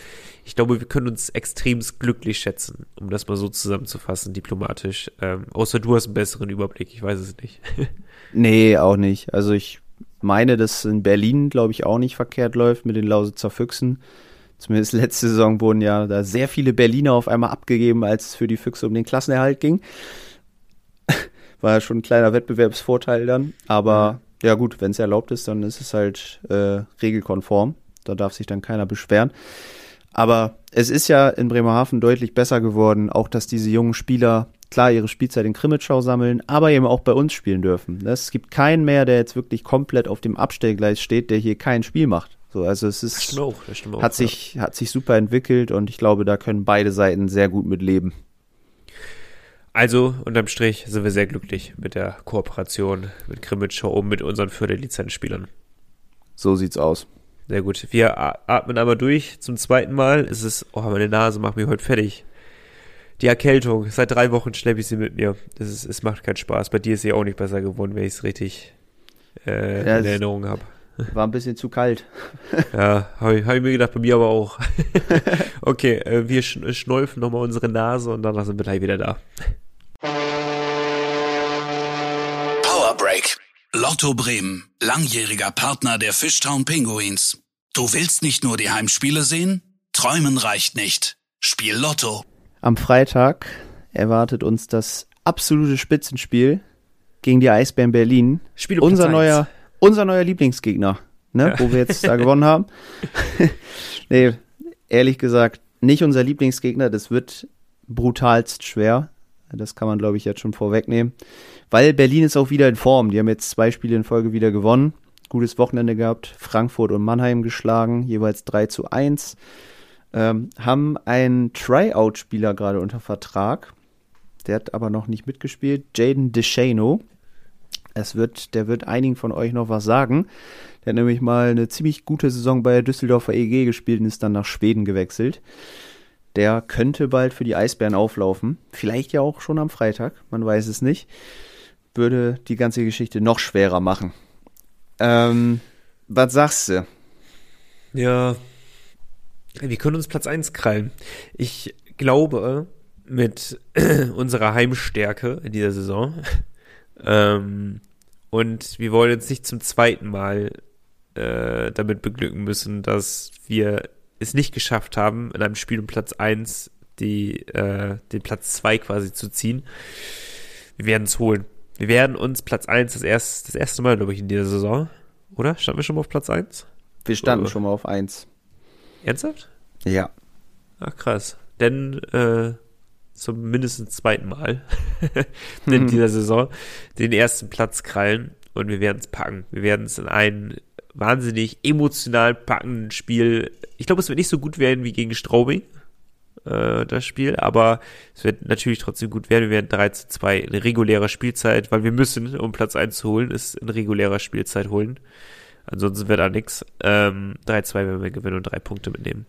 ich glaube, wir können uns extremst glücklich schätzen, um das mal so zusammenzufassen, diplomatisch. Ähm, außer du hast einen besseren Überblick, ich weiß es nicht. nee, auch nicht. Also ich meine, dass in Berlin, glaube ich, auch nicht verkehrt läuft mit den Lausitzer Füchsen. Zumindest letzte Saison wurden ja da sehr viele Berliner auf einmal abgegeben, als es für die Füchse um den Klassenerhalt ging. War ja schon ein kleiner Wettbewerbsvorteil dann. Aber ja gut, wenn es erlaubt ist, dann ist es halt äh, regelkonform. Da darf sich dann keiner beschweren. Aber es ist ja in Bremerhaven deutlich besser geworden, auch dass diese jungen Spieler klar ihre Spielzeit in Krimitschau sammeln, aber eben auch bei uns spielen dürfen. Es gibt keinen mehr, der jetzt wirklich komplett auf dem Abstellgleis steht, der hier kein Spiel macht. So, also es ist, das auch, das auch, hat, sich, ja. hat sich super entwickelt und ich glaube, da können beide Seiten sehr gut mit leben. Also, unterm Strich sind wir sehr glücklich mit der Kooperation mit Krimitschau und mit unseren Förderlizenzspielern. So sieht's aus. Sehr gut. Wir atmen einmal durch zum zweiten Mal. Es ist, oh, meine Nase macht mich heute fertig. Die Erkältung. Seit drei Wochen schleppe ich sie mit mir. Das ist, es macht keinen Spaß. Bei dir ist sie auch nicht besser geworden, wenn ich es richtig äh, ja, in Erinnerung habe. War ein bisschen zu kalt. ja, habe ich, hab ich, mir gedacht, bei mir aber auch. okay, äh, wir sch schnäufen nochmal unsere Nase und dann sind wir gleich wieder da. Power Break. Lotto Bremen, langjähriger Partner der Fishtown Pinguins. Du willst nicht nur die Heimspiele sehen? Träumen reicht nicht. Spiel Lotto. Am Freitag erwartet uns das absolute Spitzenspiel gegen die Eisbären Berlin. Spiel um Unser neuer unser neuer Lieblingsgegner, ne, ja. wo wir jetzt da gewonnen haben. nee, ehrlich gesagt, nicht unser Lieblingsgegner. Das wird brutalst schwer. Das kann man, glaube ich, jetzt schon vorwegnehmen. Weil Berlin ist auch wieder in Form. Die haben jetzt zwei Spiele in Folge wieder gewonnen. Gutes Wochenende gehabt. Frankfurt und Mannheim geschlagen, jeweils 3 zu 1. Ähm, haben einen Tryout-Spieler gerade unter Vertrag. Der hat aber noch nicht mitgespielt. Jaden DeShano. Es wird, der wird einigen von euch noch was sagen. Der hat nämlich mal eine ziemlich gute Saison bei der Düsseldorfer EG gespielt und ist dann nach Schweden gewechselt. Der könnte bald für die Eisbären auflaufen. Vielleicht ja auch schon am Freitag, man weiß es nicht. Würde die ganze Geschichte noch schwerer machen. Ähm, was sagst du? Ja, wir können uns Platz 1 krallen. Ich glaube, mit unserer Heimstärke in dieser Saison ähm, und wir wollen jetzt nicht zum zweiten Mal äh, damit beglücken müssen, dass wir es nicht geschafft haben, in einem Spiel um Platz 1 die, äh, den Platz 2 quasi zu ziehen. Wir werden es holen. Wir werden uns Platz 1 das, erst, das erste Mal, glaube ich, in dieser Saison. Oder? Standen wir schon mal auf Platz 1? Wir standen oh. schon mal auf 1. Ernsthaft? Ja. Ach krass. Denn äh, zum mindestens zweiten Mal in mhm. dieser Saison den ersten Platz krallen und wir werden es packen. Wir werden es in ein wahnsinnig emotional packenden Spiel. Ich glaube, es wird nicht so gut werden wie gegen Straubing, äh, das Spiel, aber es wird natürlich trotzdem gut werden. Wir werden 3 zu 2 in regulärer Spielzeit, weil wir müssen, um Platz 1 zu holen, ist in regulärer Spielzeit holen. Ansonsten wird da nichts. Ähm, 3-2 werden wir gewinnen und drei Punkte mitnehmen.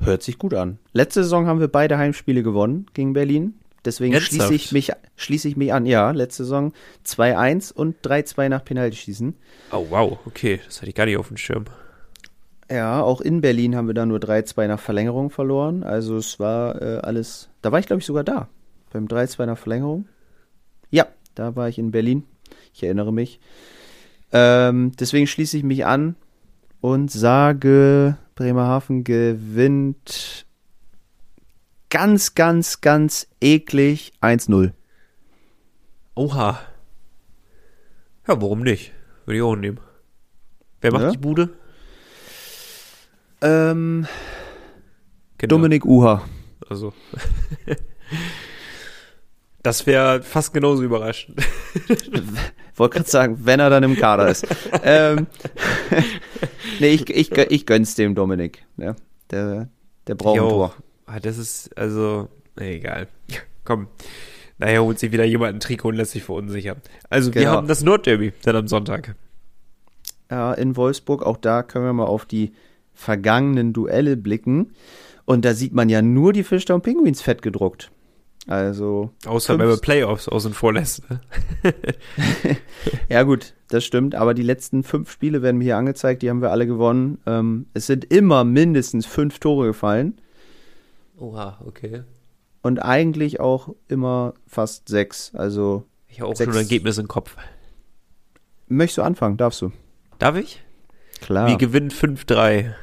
Hört sich gut an. Letzte Saison haben wir beide Heimspiele gewonnen gegen Berlin. Deswegen schließe ich, mich, schließe ich mich an. Ja, letzte Saison 2-1 und 3-2 nach Penaltyschießen. Oh, wow. Okay, das hatte ich gar nicht auf dem Schirm. Ja, auch in Berlin haben wir da nur 3-2 nach Verlängerung verloren. Also es war äh, alles. Da war ich, glaube ich, sogar da. Beim 3-2 nach Verlängerung. Ja, da war ich in Berlin. Ich erinnere mich. Ähm, deswegen schließe ich mich an und sage, Bremerhaven gewinnt ganz, ganz, ganz eklig 1-0. Oha. Ja, warum nicht? Würde ich auch nehmen. Wer macht Ja? die Bude? Ähm, Genau. Dominik Uha. Also. das wäre fast genauso überraschend. Wollte gerade sagen, wenn er dann im Kader ist. ähm, nee, ich, ich, ich gönn's dem Dominik. Ja, der, der braucht ein Jo. Tor. Ah, das ist, also, nee, egal. Komm. Nachher holt sich wieder jemand ein Trikot und lässt sich verunsichern. Also, wir Genau. haben das Nordderby dann am Sonntag. Ja, in Wolfsburg, auch da können wir mal auf die vergangenen Duelle blicken. Und da sieht man ja nur die Fischtown Penguins fett gedruckt. Also, Außer Fünf- wenn man Playoffs außen vor lässt. Ne? ja gut, das stimmt. Aber die letzten fünf Spiele werden mir hier angezeigt, die haben wir alle gewonnen. Ähm, es sind immer mindestens fünf Tore gefallen. Oha, okay. Und eigentlich auch immer fast sechs. Also, Ich habe auch Sechs. schon ein Ergebnis im Kopf. möchtest du anfangen? Darfst du. Darf ich? Klar. Wir gewinnen 5-3.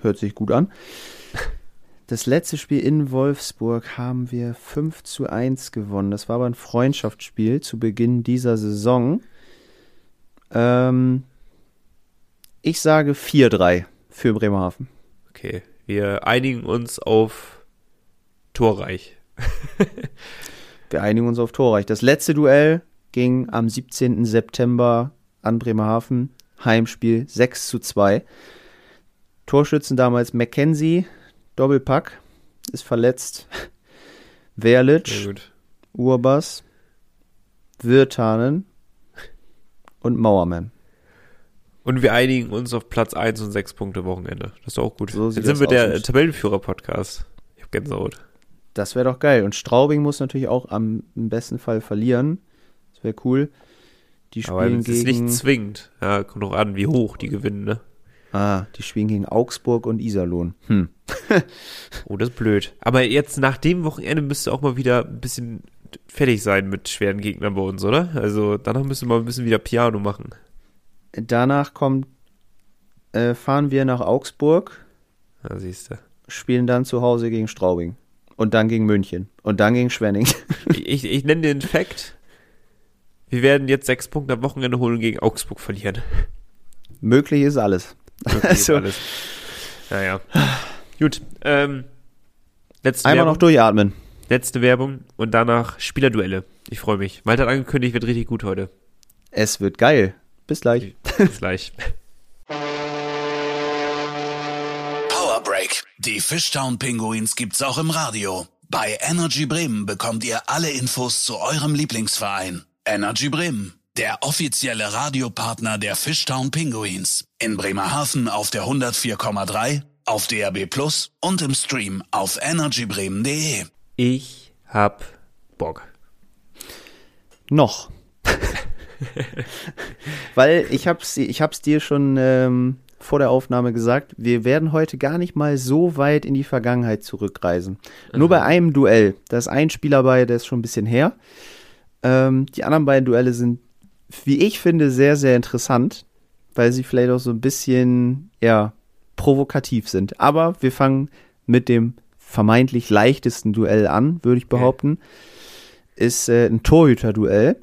Hört sich gut an. Das letzte Spiel in Wolfsburg haben wir 5 zu 1 gewonnen. Das war aber ein Freundschaftsspiel zu Beginn dieser Saison. Ähm, ich sage 4-3 für Bremerhaven. Okay, wir einigen uns auf Torreich. Wir einigen uns auf Torreich. Das letzte Duell ging am 17. September an Bremerhaven. Heimspiel 6 zu 2. Torschützen damals Mackenzie, Doppelpack, ist verletzt. Gut. Urbas, Wirtanen und Mauermann. Und wir einigen uns auf Platz 1 und 6 Punkte Wochenende. Das ist auch gut. So Jetzt sind wir der Tabellenführer-Podcast. Ich hab Gänsehaut. Das wäre doch geil. Und Straubing muss natürlich auch am im besten Fall verlieren. Das wäre cool. Die Aber spielen es ist gegen nicht zwingend. Ja, kommt auch an, wie hoch die gewinnen, ne? Ah, die spielen gegen Augsburg und Iserlohn. Hm. Oh, das ist blöd. Aber jetzt nach dem Wochenende müsste auch mal wieder ein bisschen fertig sein mit schweren Gegnern bei uns, oder? Also danach müssen wir mal ein bisschen wieder Piano machen. Danach kommt, äh, fahren wir nach Augsburg, Ja, siehst du. spielen dann zu Hause gegen Straubing. Und dann gegen München. Und dann gegen Schwenning. Ich, ich, nenne den Fact. Wir werden jetzt sechs Punkte am Wochenende holen und gegen Augsburg verlieren. Möglich ist alles. Wirklich Also- alles. Naja. Gut. Ähm, letzte Einmal Werbung, noch durchatmen. letzte Werbung und danach Spielerduelle. Ich freue mich. Malte hat angekündigt, wird richtig gut heute. Es wird geil. Bis gleich. Bis gleich. Power Break. Die Fishtown Pinguins gibt's auch im Radio. Bei Energy Bremen bekommt ihr alle Infos zu eurem Lieblingsverein. Energy Bremen, der offizielle Radiopartner der Fishtown Pinguins. In Bremerhaven auf der 104,3, auf DAB Plus und im Stream auf energybremen.de. Ich hab Bock. Noch. Weil ich hab's, ich hab's dir schon ähm, vor der Aufnahme gesagt, wir werden heute gar nicht mal so weit in die Vergangenheit zurückreisen. Nur bei einem Duell. Da ist ein Spieler bei, der ist schon ein bisschen her. Ähm, die anderen beiden Duelle sind, wie ich finde, sehr, sehr interessant, weil sie vielleicht auch so ein bisschen, ja, provokativ sind. Aber wir fangen mit dem vermeintlich leichtesten Duell an, würde ich behaupten. Ist äh, ein Torhüter-Duell.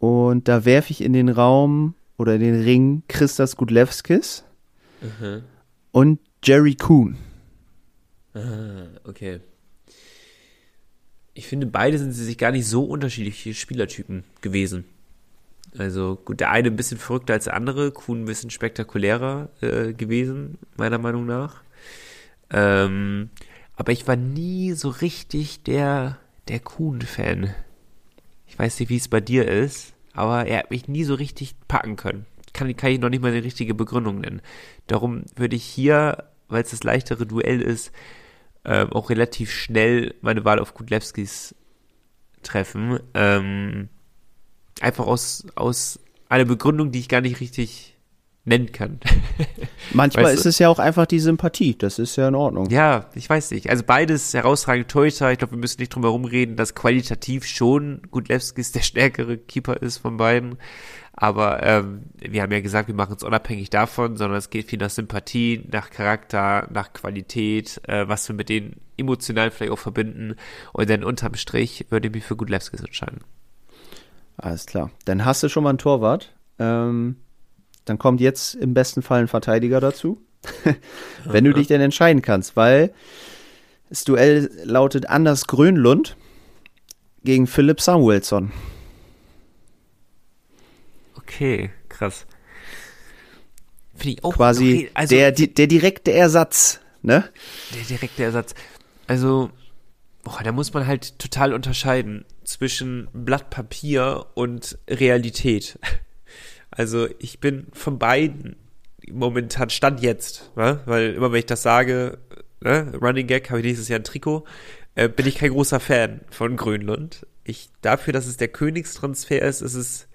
Und da werfe ich in den Raum oder in den Ring Christas Gudlewskis und Jerry Kuhn. Ah, okay. Ich finde, beide sind sie sich gar nicht so unterschiedliche Spielertypen gewesen. Also gut, der eine ein bisschen verrückter als der andere, Kuhn ein bisschen spektakulärer äh, gewesen, meiner Meinung nach. Ähm, aber ich war nie so richtig der, der Kuhn-Fan. Ich weiß nicht, wie es bei dir ist, aber er hat mich nie so richtig packen können. Kann, kann ich noch nicht mal eine richtige Begründung nennen. Darum würde ich hier, weil es das leichtere Duell ist, ähm, auch relativ schnell meine Wahl auf Kudlewskis treffen. Ähm, einfach aus, aus einer Begründung, die ich gar nicht richtig nennen kann. Manchmal Weißt ist du? es ja auch einfach die Sympathie. Das ist ja in Ordnung. Ja, ich weiß nicht. Also beides herausragende Torhüter. Ich glaube, wir müssen nicht drum herum reden, dass qualitativ schon Gudlewskis der stärkere Keeper ist von beiden. Aber ähm, wir haben ja gesagt, wir machen es unabhängig davon, sondern es geht viel nach Sympathie, nach Charakter, nach Qualität, äh, was wir mit denen emotional vielleicht auch verbinden. Und dann unterm Strich würde ich mich für Gudlewskis entscheiden. Alles klar. Dann hast du schon mal einen Torwart. Ähm, dann kommt jetzt im besten Fall ein Verteidiger dazu. Wenn du dich denn entscheiden kannst, weil das Duell lautet Anders Grönlund gegen Philipp Samuelsson. Okay, krass. Finde ich auch Quasi okay. Also, der, der direkte Ersatz, ne? Der direkte Ersatz. Also, boah, da muss man halt total unterscheiden zwischen Blatt Papier und Realität. Also, ich bin von beiden momentan Stand jetzt, ne? weil immer wenn ich das sage, ne? Running Gag, habe ich nächstes Jahr ein Trikot, äh, bin ich kein großer Fan von Grönlund. Ich, dafür, dass es der Königstransfer ist, ist es,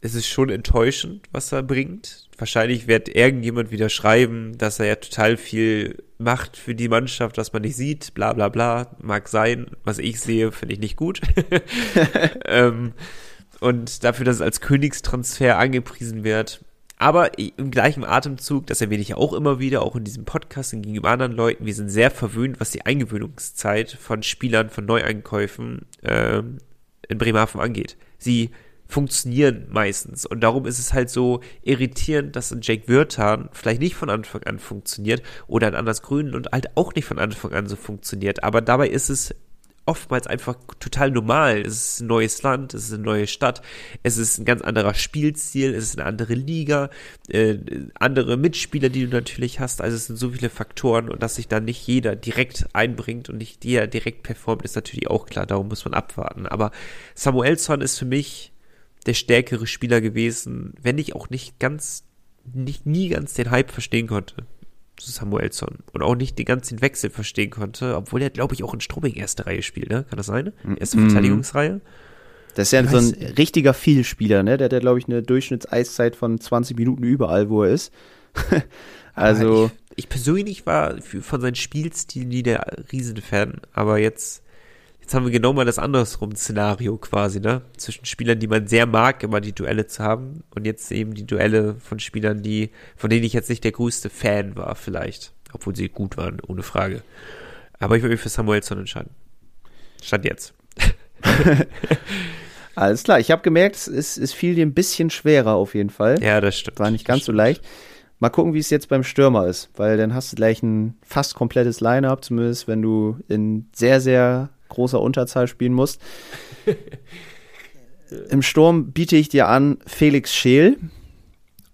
ist es schon enttäuschend, was er bringt. Wahrscheinlich wird irgendjemand wieder schreiben, dass er ja total viel macht für die Mannschaft, was man nicht sieht, bla bla bla. Mag sein. Was ich sehe, finde ich nicht gut. ähm, und dafür, dass es als Königstransfer angepriesen wird. Aber im gleichen Atemzug, das erwähne ich ja auch immer wieder, auch in diesem Podcast und gegenüber anderen Leuten, wir sind sehr verwöhnt, was die Eingewöhnungszeit von Spielern, von Neueinkäufen ähm, in Bremerhaven angeht. Sie funktionieren meistens. Und darum ist es halt so irritierend, dass ein Jake Würthan vielleicht nicht von Anfang an funktioniert oder ein Anders Grün und halt auch nicht von Anfang an so funktioniert. Aber dabei ist es oftmals einfach total normal. Es ist ein neues Land, es ist eine neue Stadt, es ist ein ganz anderer Spielstil, es ist eine andere Liga, äh, andere Mitspieler, die du natürlich hast. Also es sind so viele Faktoren und dass sich da nicht jeder direkt einbringt und nicht jeder direkt performt, ist natürlich auch klar. Darum muss man abwarten. Aber Samuelsson ist für mich der stärkere Spieler gewesen, wenn ich auch nicht ganz, nicht nie ganz den Hype verstehen konnte zu Samuelsson und auch nicht den ganzen Wechsel verstehen konnte, obwohl er, glaube ich, auch in Strobing erste Reihe spielt, ne? Kann das sein? Erste Verteidigungsreihe? Das ist ja so ein richtiger Vielspieler, ne? Der hat ja, glaube ich, eine Durchschnittseiszeit von 20 Minuten überall, wo er ist. also, ich, ich persönlich war für, von seinem Spielstil nie der Riesenfan, aber jetzt, jetzt haben wir genau mal das andersrum Szenario quasi, ne? Zwischen Spielern, die man sehr mag, immer die Duelle zu haben und jetzt eben die Duelle von Spielern, die, von denen ich jetzt nicht der größte Fan war, vielleicht. Obwohl sie gut waren, ohne Frage. Aber ich würde mich für Samuelsson entscheiden. Stand jetzt. alles klar. Ich habe gemerkt, es, ist, es fiel dir ein bisschen schwerer auf jeden Fall. Ja, das stimmt. War nicht ganz so leicht. Mal gucken, wie es jetzt beim Stürmer ist, weil dann hast du gleich ein fast komplettes Line-Up, zumindest wenn du in sehr, sehr großer Unterzahl spielen musst. Im Sturm biete ich dir an Felix Scheel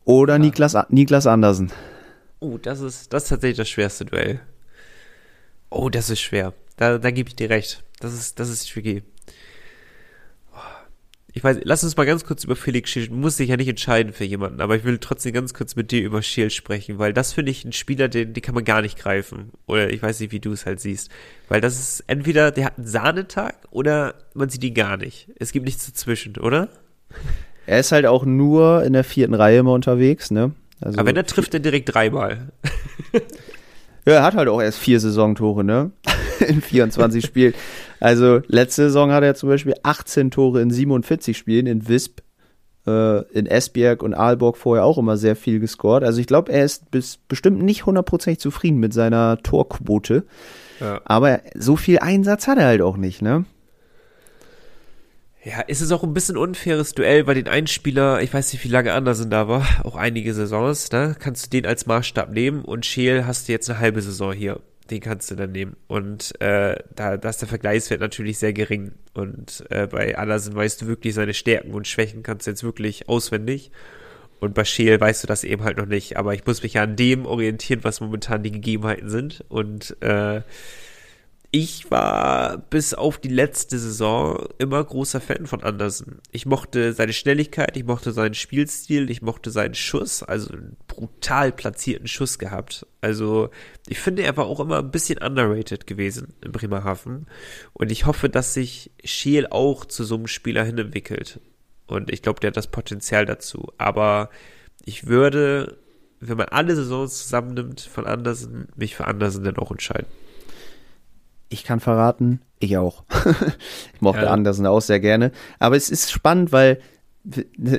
oder Niklas, Niklas Andersen. Oh, das ist, das ist tatsächlich das schwerste Duell. Oh, das ist schwer. Da, da gebe ich dir recht. Das ist, das ist tricky. Ich weiß, lass uns mal ganz kurz über Felix Schiel, du musst dich ja nicht entscheiden für jemanden, aber ich will trotzdem ganz kurz mit dir über Schiel sprechen, weil das finde ich ein Spieler, den, den kann man gar nicht greifen. Oder ich weiß nicht, wie du es halt siehst. Weil das ist entweder, der hat einen Sahnetag oder man sieht ihn gar nicht. Es gibt nichts dazwischen, oder? Er ist halt auch nur in der vierten Reihe immer unterwegs, ne? Also, aber wenn er trifft, dann direkt dreimal. Ja, er hat halt auch erst vier Saisontore, ne? in 24 Spielen. Also letzte Saison hat er zum Beispiel 18 Tore in 47 Spielen in Wisp, äh, in Esbjerg und Aalborg vorher auch immer sehr viel gescored. Also ich glaube, er ist bis, bestimmt nicht hundertprozentig zufrieden mit seiner Torquote. Ja. Aber so viel Einsatz hat er halt auch nicht, ne? Ja, ist es auch ein bisschen unfaires Duell, weil den einen Spieler, ich weiß nicht, wie lange Andersen da war, auch einige Saisons, ne? Kannst du den als Maßstab nehmen und Scheel hast du jetzt eine halbe Saison hier. Den kannst du dann nehmen. Und äh, da, da ist der Vergleichswert natürlich sehr gering. Und äh, bei Andersen weißt du wirklich seine Stärken und Schwächen kannst du jetzt wirklich auswendig. Und bei Scheel weißt du das eben halt noch nicht. Aber ich muss mich ja an dem orientieren, was momentan die Gegebenheiten sind. Und äh, ich war bis auf die letzte Saison immer großer Fan von Andersen. Ich mochte seine Schnelligkeit, ich mochte seinen Spielstil, ich mochte seinen Schuss, also einen brutal platzierten Schuss gehabt. Also ich finde, er war auch immer ein bisschen underrated gewesen in Bremerhaven. Und ich hoffe, dass sich Scheel auch zu so einem Spieler hinentwickelt. Und ich glaube, der hat das Potenzial dazu. Aber ich würde, wenn man alle Saisons zusammennimmt von Andersen, mich für Andersen dann auch entscheiden. Ich kann verraten, ich auch. ich mochte Ja. Andersen auch sehr gerne. Aber es ist spannend, weil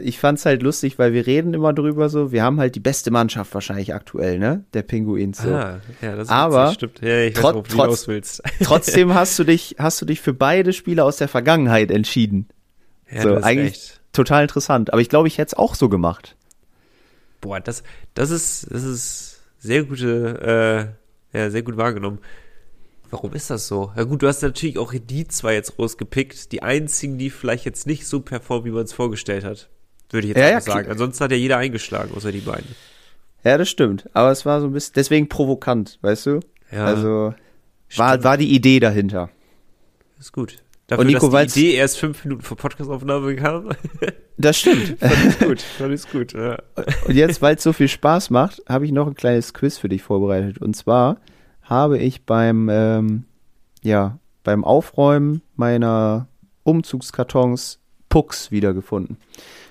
ich fand es halt lustig, weil wir reden immer drüber so, wir haben halt die beste Mannschaft wahrscheinlich aktuell, ne? Der Pinguins so. Ah, ja, das ist Aber stimmt. Ja, ich weiß, du trotz- willst. Trotzdem hast du dich, hast du dich für beide Spiele aus der Vergangenheit entschieden. Ja, so, eigentlich recht. total interessant. Aber ich glaube, ich hätte es auch so gemacht. Boah, das, das ist, das ist sehr gute, äh, ja, sehr gut wahrgenommen. Warum ist das so? Ja gut, du hast natürlich auch die zwei jetzt rausgepickt, die einzigen, die vielleicht jetzt nicht so performen, wie man es vorgestellt hat. Würde ich jetzt Ja, ja, sagen. klar. Ansonsten hat ja jeder eingeschlagen, außer die beiden. Ja, das stimmt. Aber es war so ein bisschen, deswegen provokant, weißt du? Ja, also, war, stimmt. war die Idee dahinter. ist gut. Dafür, Und Nico, dass die Idee erst fünf Minuten vor Podcastaufnahme kam, Das stimmt. ist gut. Dann ist gut. Ja. Und jetzt, weil es so viel Spaß macht, habe ich noch ein kleines Quiz für dich vorbereitet. Und zwar habe ich beim, ähm, ja, beim Aufräumen meiner Umzugskartons Pucks wiedergefunden.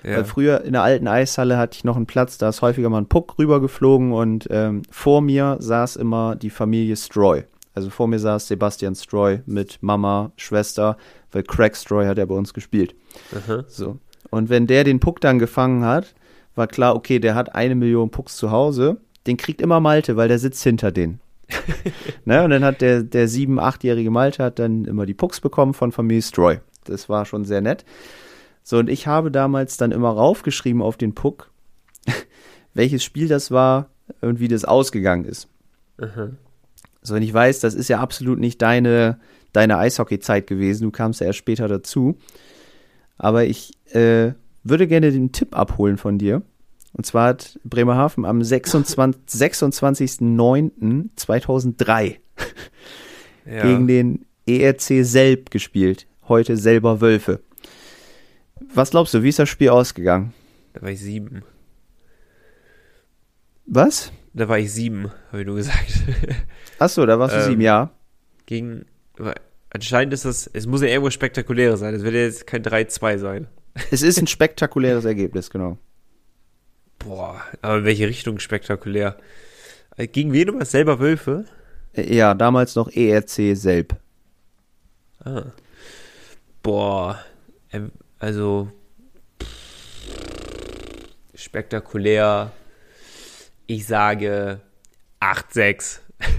Ja. Weil früher in der alten Eishalle hatte ich noch einen Platz, da ist häufiger mal ein Puck rübergeflogen und ähm, vor mir saß immer die Familie Stroy. Also vor mir saß Sebastian Stroy mit Mama, Schwester, weil Craig Stroy hat ja bei uns gespielt. Aha. So. Und wenn der den Puck dann gefangen hat, war klar, okay, der hat eine Million Pucks zu Hause. Den kriegt immer Malte, weil der sitzt hinter denen. Ne? Und dann hat der, der sieben-, achtjährige Malte hat dann immer die Pucks bekommen von Familie Stroy. Das war schon sehr nett. So, und ich habe damals dann immer raufgeschrieben auf den Puck, welches Spiel das war und wie das ausgegangen ist. Aha. So, und ich weiß, das ist ja absolut nicht deine, deine Eishockey-Zeit gewesen. Du kamst ja erst später dazu. Aber ich äh, würde gerne den Tipp abholen von dir. Und zwar hat Bremerhaven am 26 26.09.2003 Ja. gegen den ERC Selb gespielt. Heute selber Wölfe. Was glaubst du, wie ist das Spiel ausgegangen? Da war ich sieben. Was? Da war ich sieben, habe ich nur gesagt. Achso, da warst du Ähm, sieben, ja. Gegen, anscheinend ist das, es muss ja irgendwo spektakuläres sein. Es wird ja jetzt kein 3-2 sein. Es ist ein spektakuläres Ergebnis, genau. Boah, aber in welche Richtung spektakulär? Äh, Gegen wen immer? Selber Wölfe? Ja, damals noch ERC Selb. Ah. Boah, ähm, also spektakulär. Ich sage 8-6.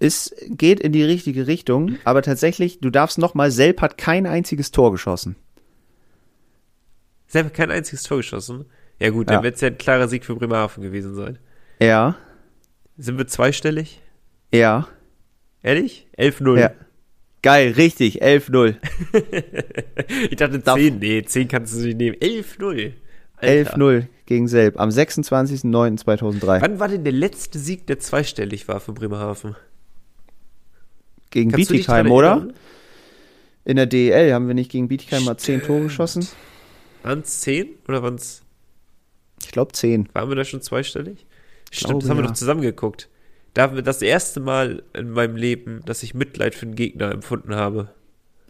Es geht in die richtige Richtung, aber tatsächlich, du darfst noch mal, Selb hat kein einziges Tor geschossen. Selber kein einziges Tor geschossen. Ja gut, dann Ja. wird es ja ein klarer Sieg für Bremerhaven gewesen sein. Ja, Sind wir zweistellig? ja, Ehrlich? 11-0. ja. Geil, richtig, 11-0. Ich dachte Darf- 10. Nee, 10 kannst du nicht nehmen. 11-0. Alter. 11-0 gegen Selb am 26.09.2003. Wann war denn der letzte Sieg, der zweistellig war für Bremerhaven? Gegen Bietigheim, oder? In der DEL haben wir nicht gegen Bietigheim mal 10 Tore geschossen? Waren es 10 oder waren es, Ich glaube 10. waren wir da schon zweistellig? Stimmt, Glaube, das haben wir ja. doch zusammen geguckt. Da haben wir das erste Mal in meinem Leben, dass ich Mitleid für den Gegner empfunden habe.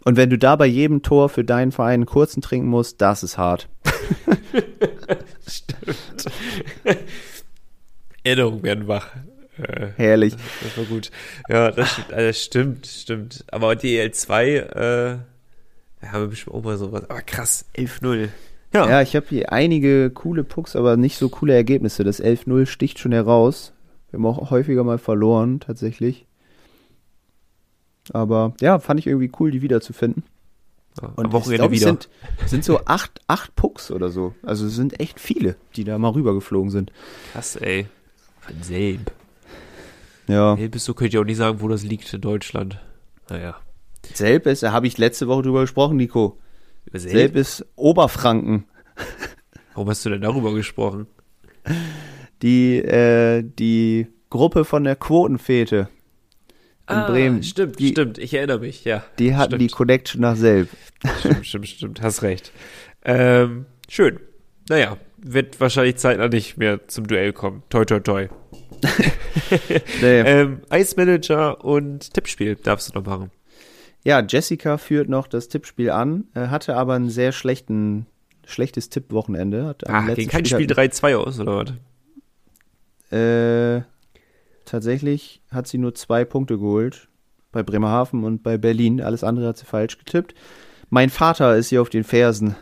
Und wenn du da bei jedem Tor für deinen Verein einen kurzen trinken musst, das ist hart. Stimmt. Erinnerungen werden wach. Äh, Herrlich. Das war gut. Ja, das stimmt, äh, das stimmt, stimmt. Aber die EL2, äh, da haben wir bestimmt auch mal sowas. Aber krass, 11-0. Ja. Ja, ich habe hier einige coole Pucks, aber nicht so coole Ergebnisse. Das 11-0 sticht schon heraus. Wir haben auch häufiger mal verloren, tatsächlich. Aber ja, fand ich irgendwie cool, die wiederzufinden. Am Wochenende ich glaub, es wieder. Sind, sind so acht, acht Pucks oder so. Also es sind echt viele, die da mal rübergeflogen sind. Krass, ey. Von Selb. Ja. Selb ist so, könnte ich auch nicht sagen, wo das liegt in Deutschland. Naja. Selb ist, da habe ich letzte Woche drüber gesprochen, Nico. Über Selb? Selb ist Oberfranken. Warum hast du denn darüber gesprochen? Die, äh, die Gruppe von der Quotenfete in Bremen. Ah, Stimmt, die, stimmt. Ich erinnere mich, ja. Die hatten die stimmt. Connection nach Selb. Stimmt, stimmt, stimmt. Hast recht. Ähm, schön. Naja, wird wahrscheinlich zeitnah nicht mehr zum Duell kommen. Toi, toi, toi. Nee. Ähm, Eismanager und Tippspiel darfst du noch machen. Ja, Jessica führt noch das Tippspiel an, äh, hatte aber einen sehr schlechten schlechtes Tippwochenende. Am Ah, gegen kein Spiel Spieltag- 3-2 aus, oder was? Äh, tatsächlich hat sie nur zwei Punkte geholt. Bei Bremerhaven und bei Berlin. Alles andere hat sie falsch getippt. Mein Vater ist hier auf den Fersen.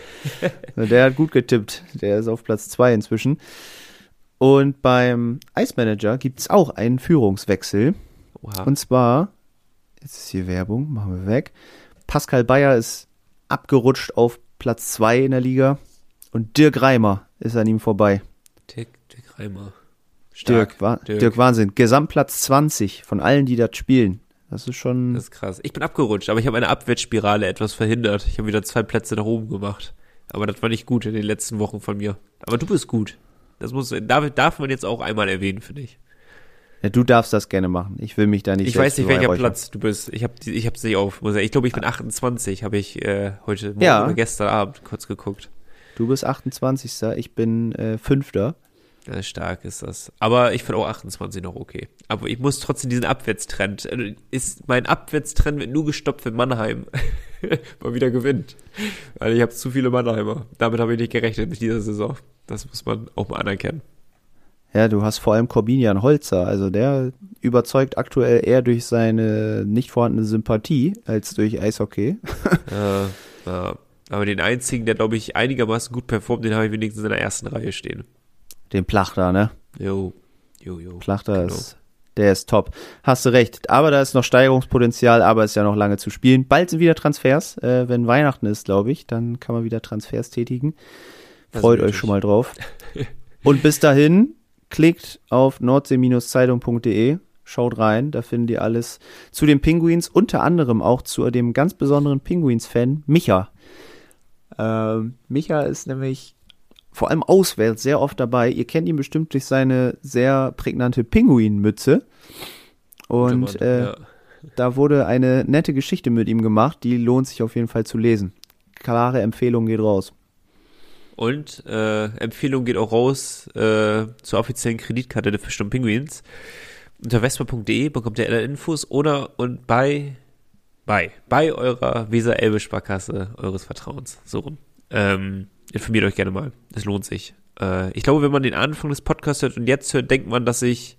Der hat gut getippt. Der ist auf Platz zwei inzwischen. Und beim Eismanager gibt es auch einen Führungswechsel. Oha. Und zwar, jetzt ist hier Werbung, machen wir weg. Pascal Bayer ist abgerutscht auf Platz zwei in der Liga. Und Dirk Reimer ist an ihm vorbei. Dirk, Dirk Reimer. Dirk, wa Dirk. Wahnsinn. Gesamtplatz 20 von allen, die das spielen. Das ist schon. Das ist krass. Ich bin abgerutscht, aber ich habe eine Abwärtsspirale etwas verhindert. Ich habe wieder zwei Plätze nach oben gemacht. Aber das war nicht gut in den letzten Wochen von mir. Aber du bist gut. Das muss, darf, darf man jetzt auch einmal erwähnen, finde ich. Ja, du darfst das gerne machen. Ich will mich da nicht Ich weiß nicht, welcher. Platz du bist. Ich habe ich hab's nicht auf. Ich glaube, ich bin 28, habe ich äh, heute Morgen Ja. oder gestern Abend kurz geguckt. Du bist 28. Ich bin äh, Fünfter. Ja, stark ist das. Aber ich finde auch 28 noch okay. Aber ich muss trotzdem diesen Abwärtstrend. äh, Ist, mein Abwärtstrend wird nur gestoppt, wenn Mannheim mal wieder gewinnt. Weil ich habe zu viele Mannheimer. Damit habe ich nicht gerechnet mit dieser Saison. Das muss man auch mal anerkennen. Ja, du hast vor allem Corbinian Holzer. Also der überzeugt aktuell eher durch seine nicht vorhandene Sympathie als durch Eishockey. Ja, ja. Aber den einzigen, der, glaube ich, einigermaßen gut performt, den habe ich wenigstens in der ersten Reihe stehen. Den Plachter, ne? Jo, jo, jo. Plachter Genau. ist, der ist top. Hast du recht. Aber da ist noch Steigerungspotenzial, aber ist ja noch lange zu spielen. Bald sind wieder Transfers. Äh, wenn Weihnachten ist, glaube ich, dann kann man wieder Transfers tätigen. Freut euch schon mal drauf. Und bis dahin, klickt auf nordsee-zeitung.de, schaut rein, da findet ihr alles zu den Pinguins, unter anderem auch zu dem ganz besonderen Pinguins-Fan, Micha. Ähm, Micha ist nämlich vor allem auswärts sehr oft dabei. Ihr kennt ihn bestimmt durch seine sehr prägnante Pinguin-Mütze. Und äh, ja. da wurde eine nette Geschichte mit ihm gemacht, die lohnt sich auf jeden Fall zu lesen. Klare Empfehlung geht raus. Und äh, Empfehlung geht auch raus äh, zur offiziellen Kreditkarte der Fisch und Pinguins. Unter vespa.de bekommt ihr alle Infos oder und bei bei bei eurer Weser Elbe Sparkasse eures Vertrauens. So rum. Ähm, informiert euch gerne mal. Es lohnt sich. Äh, ich glaube, wenn man den Anfang des Podcasts hört und jetzt hört, denkt man, dass ich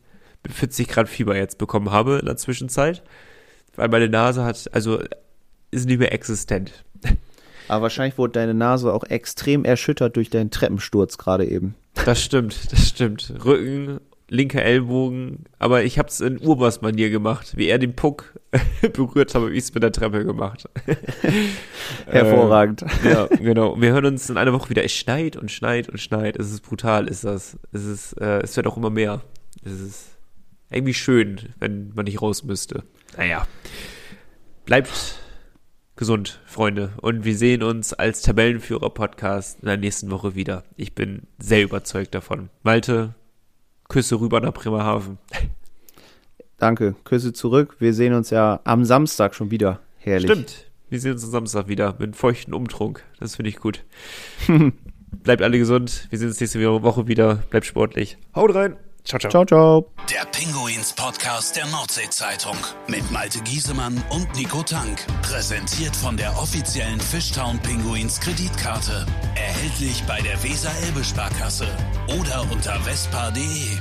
40 Grad Fieber jetzt bekommen habe in der Zwischenzeit. Weil meine Nase hat, also ist nicht mehr existent. Aber wahrscheinlich wurde deine Nase auch extrem erschüttert durch deinen Treppensturz gerade eben. Das stimmt, das stimmt. Rücken, linker Ellbogen, aber ich hab's in Urbas-Manier gemacht. Wie er den Puck berührt habe, wie ich's mit der Treppe gemacht. Hervorragend. Äh, ja, genau. Wir hören uns in einer Woche wieder. Es schneit und schneit und schneit. Es ist brutal, ist das. Es ist, äh, es wird auch immer mehr. Es ist irgendwie schön, wenn man nicht raus müsste. Naja. Bleibt gesund, Freunde. Und wir sehen uns als Tabellenführer-Podcast in der nächsten Woche wieder. Ich bin sehr überzeugt davon. Malte, Küsse rüber nach Bremerhaven. Danke. Küsse zurück. Wir sehen uns ja am Samstag schon wieder. Herrlich. Stimmt. Wir sehen uns am Samstag wieder mit einem feuchten Umtrunk. Das finde ich gut. Bleibt alle gesund. Wir sehen uns nächste Woche wieder. Bleibt sportlich. Haut rein. Ciao, ciao. Ciao, ciao. Der Pinguins Podcast der Nordsee-Zeitung mit Malte Giesemann und Nico Tank. Präsentiert von der offiziellen Fishtown Pinguins Kreditkarte. Erhältlich bei der Weser-Elbe-Sparkasse oder unter vespa.de.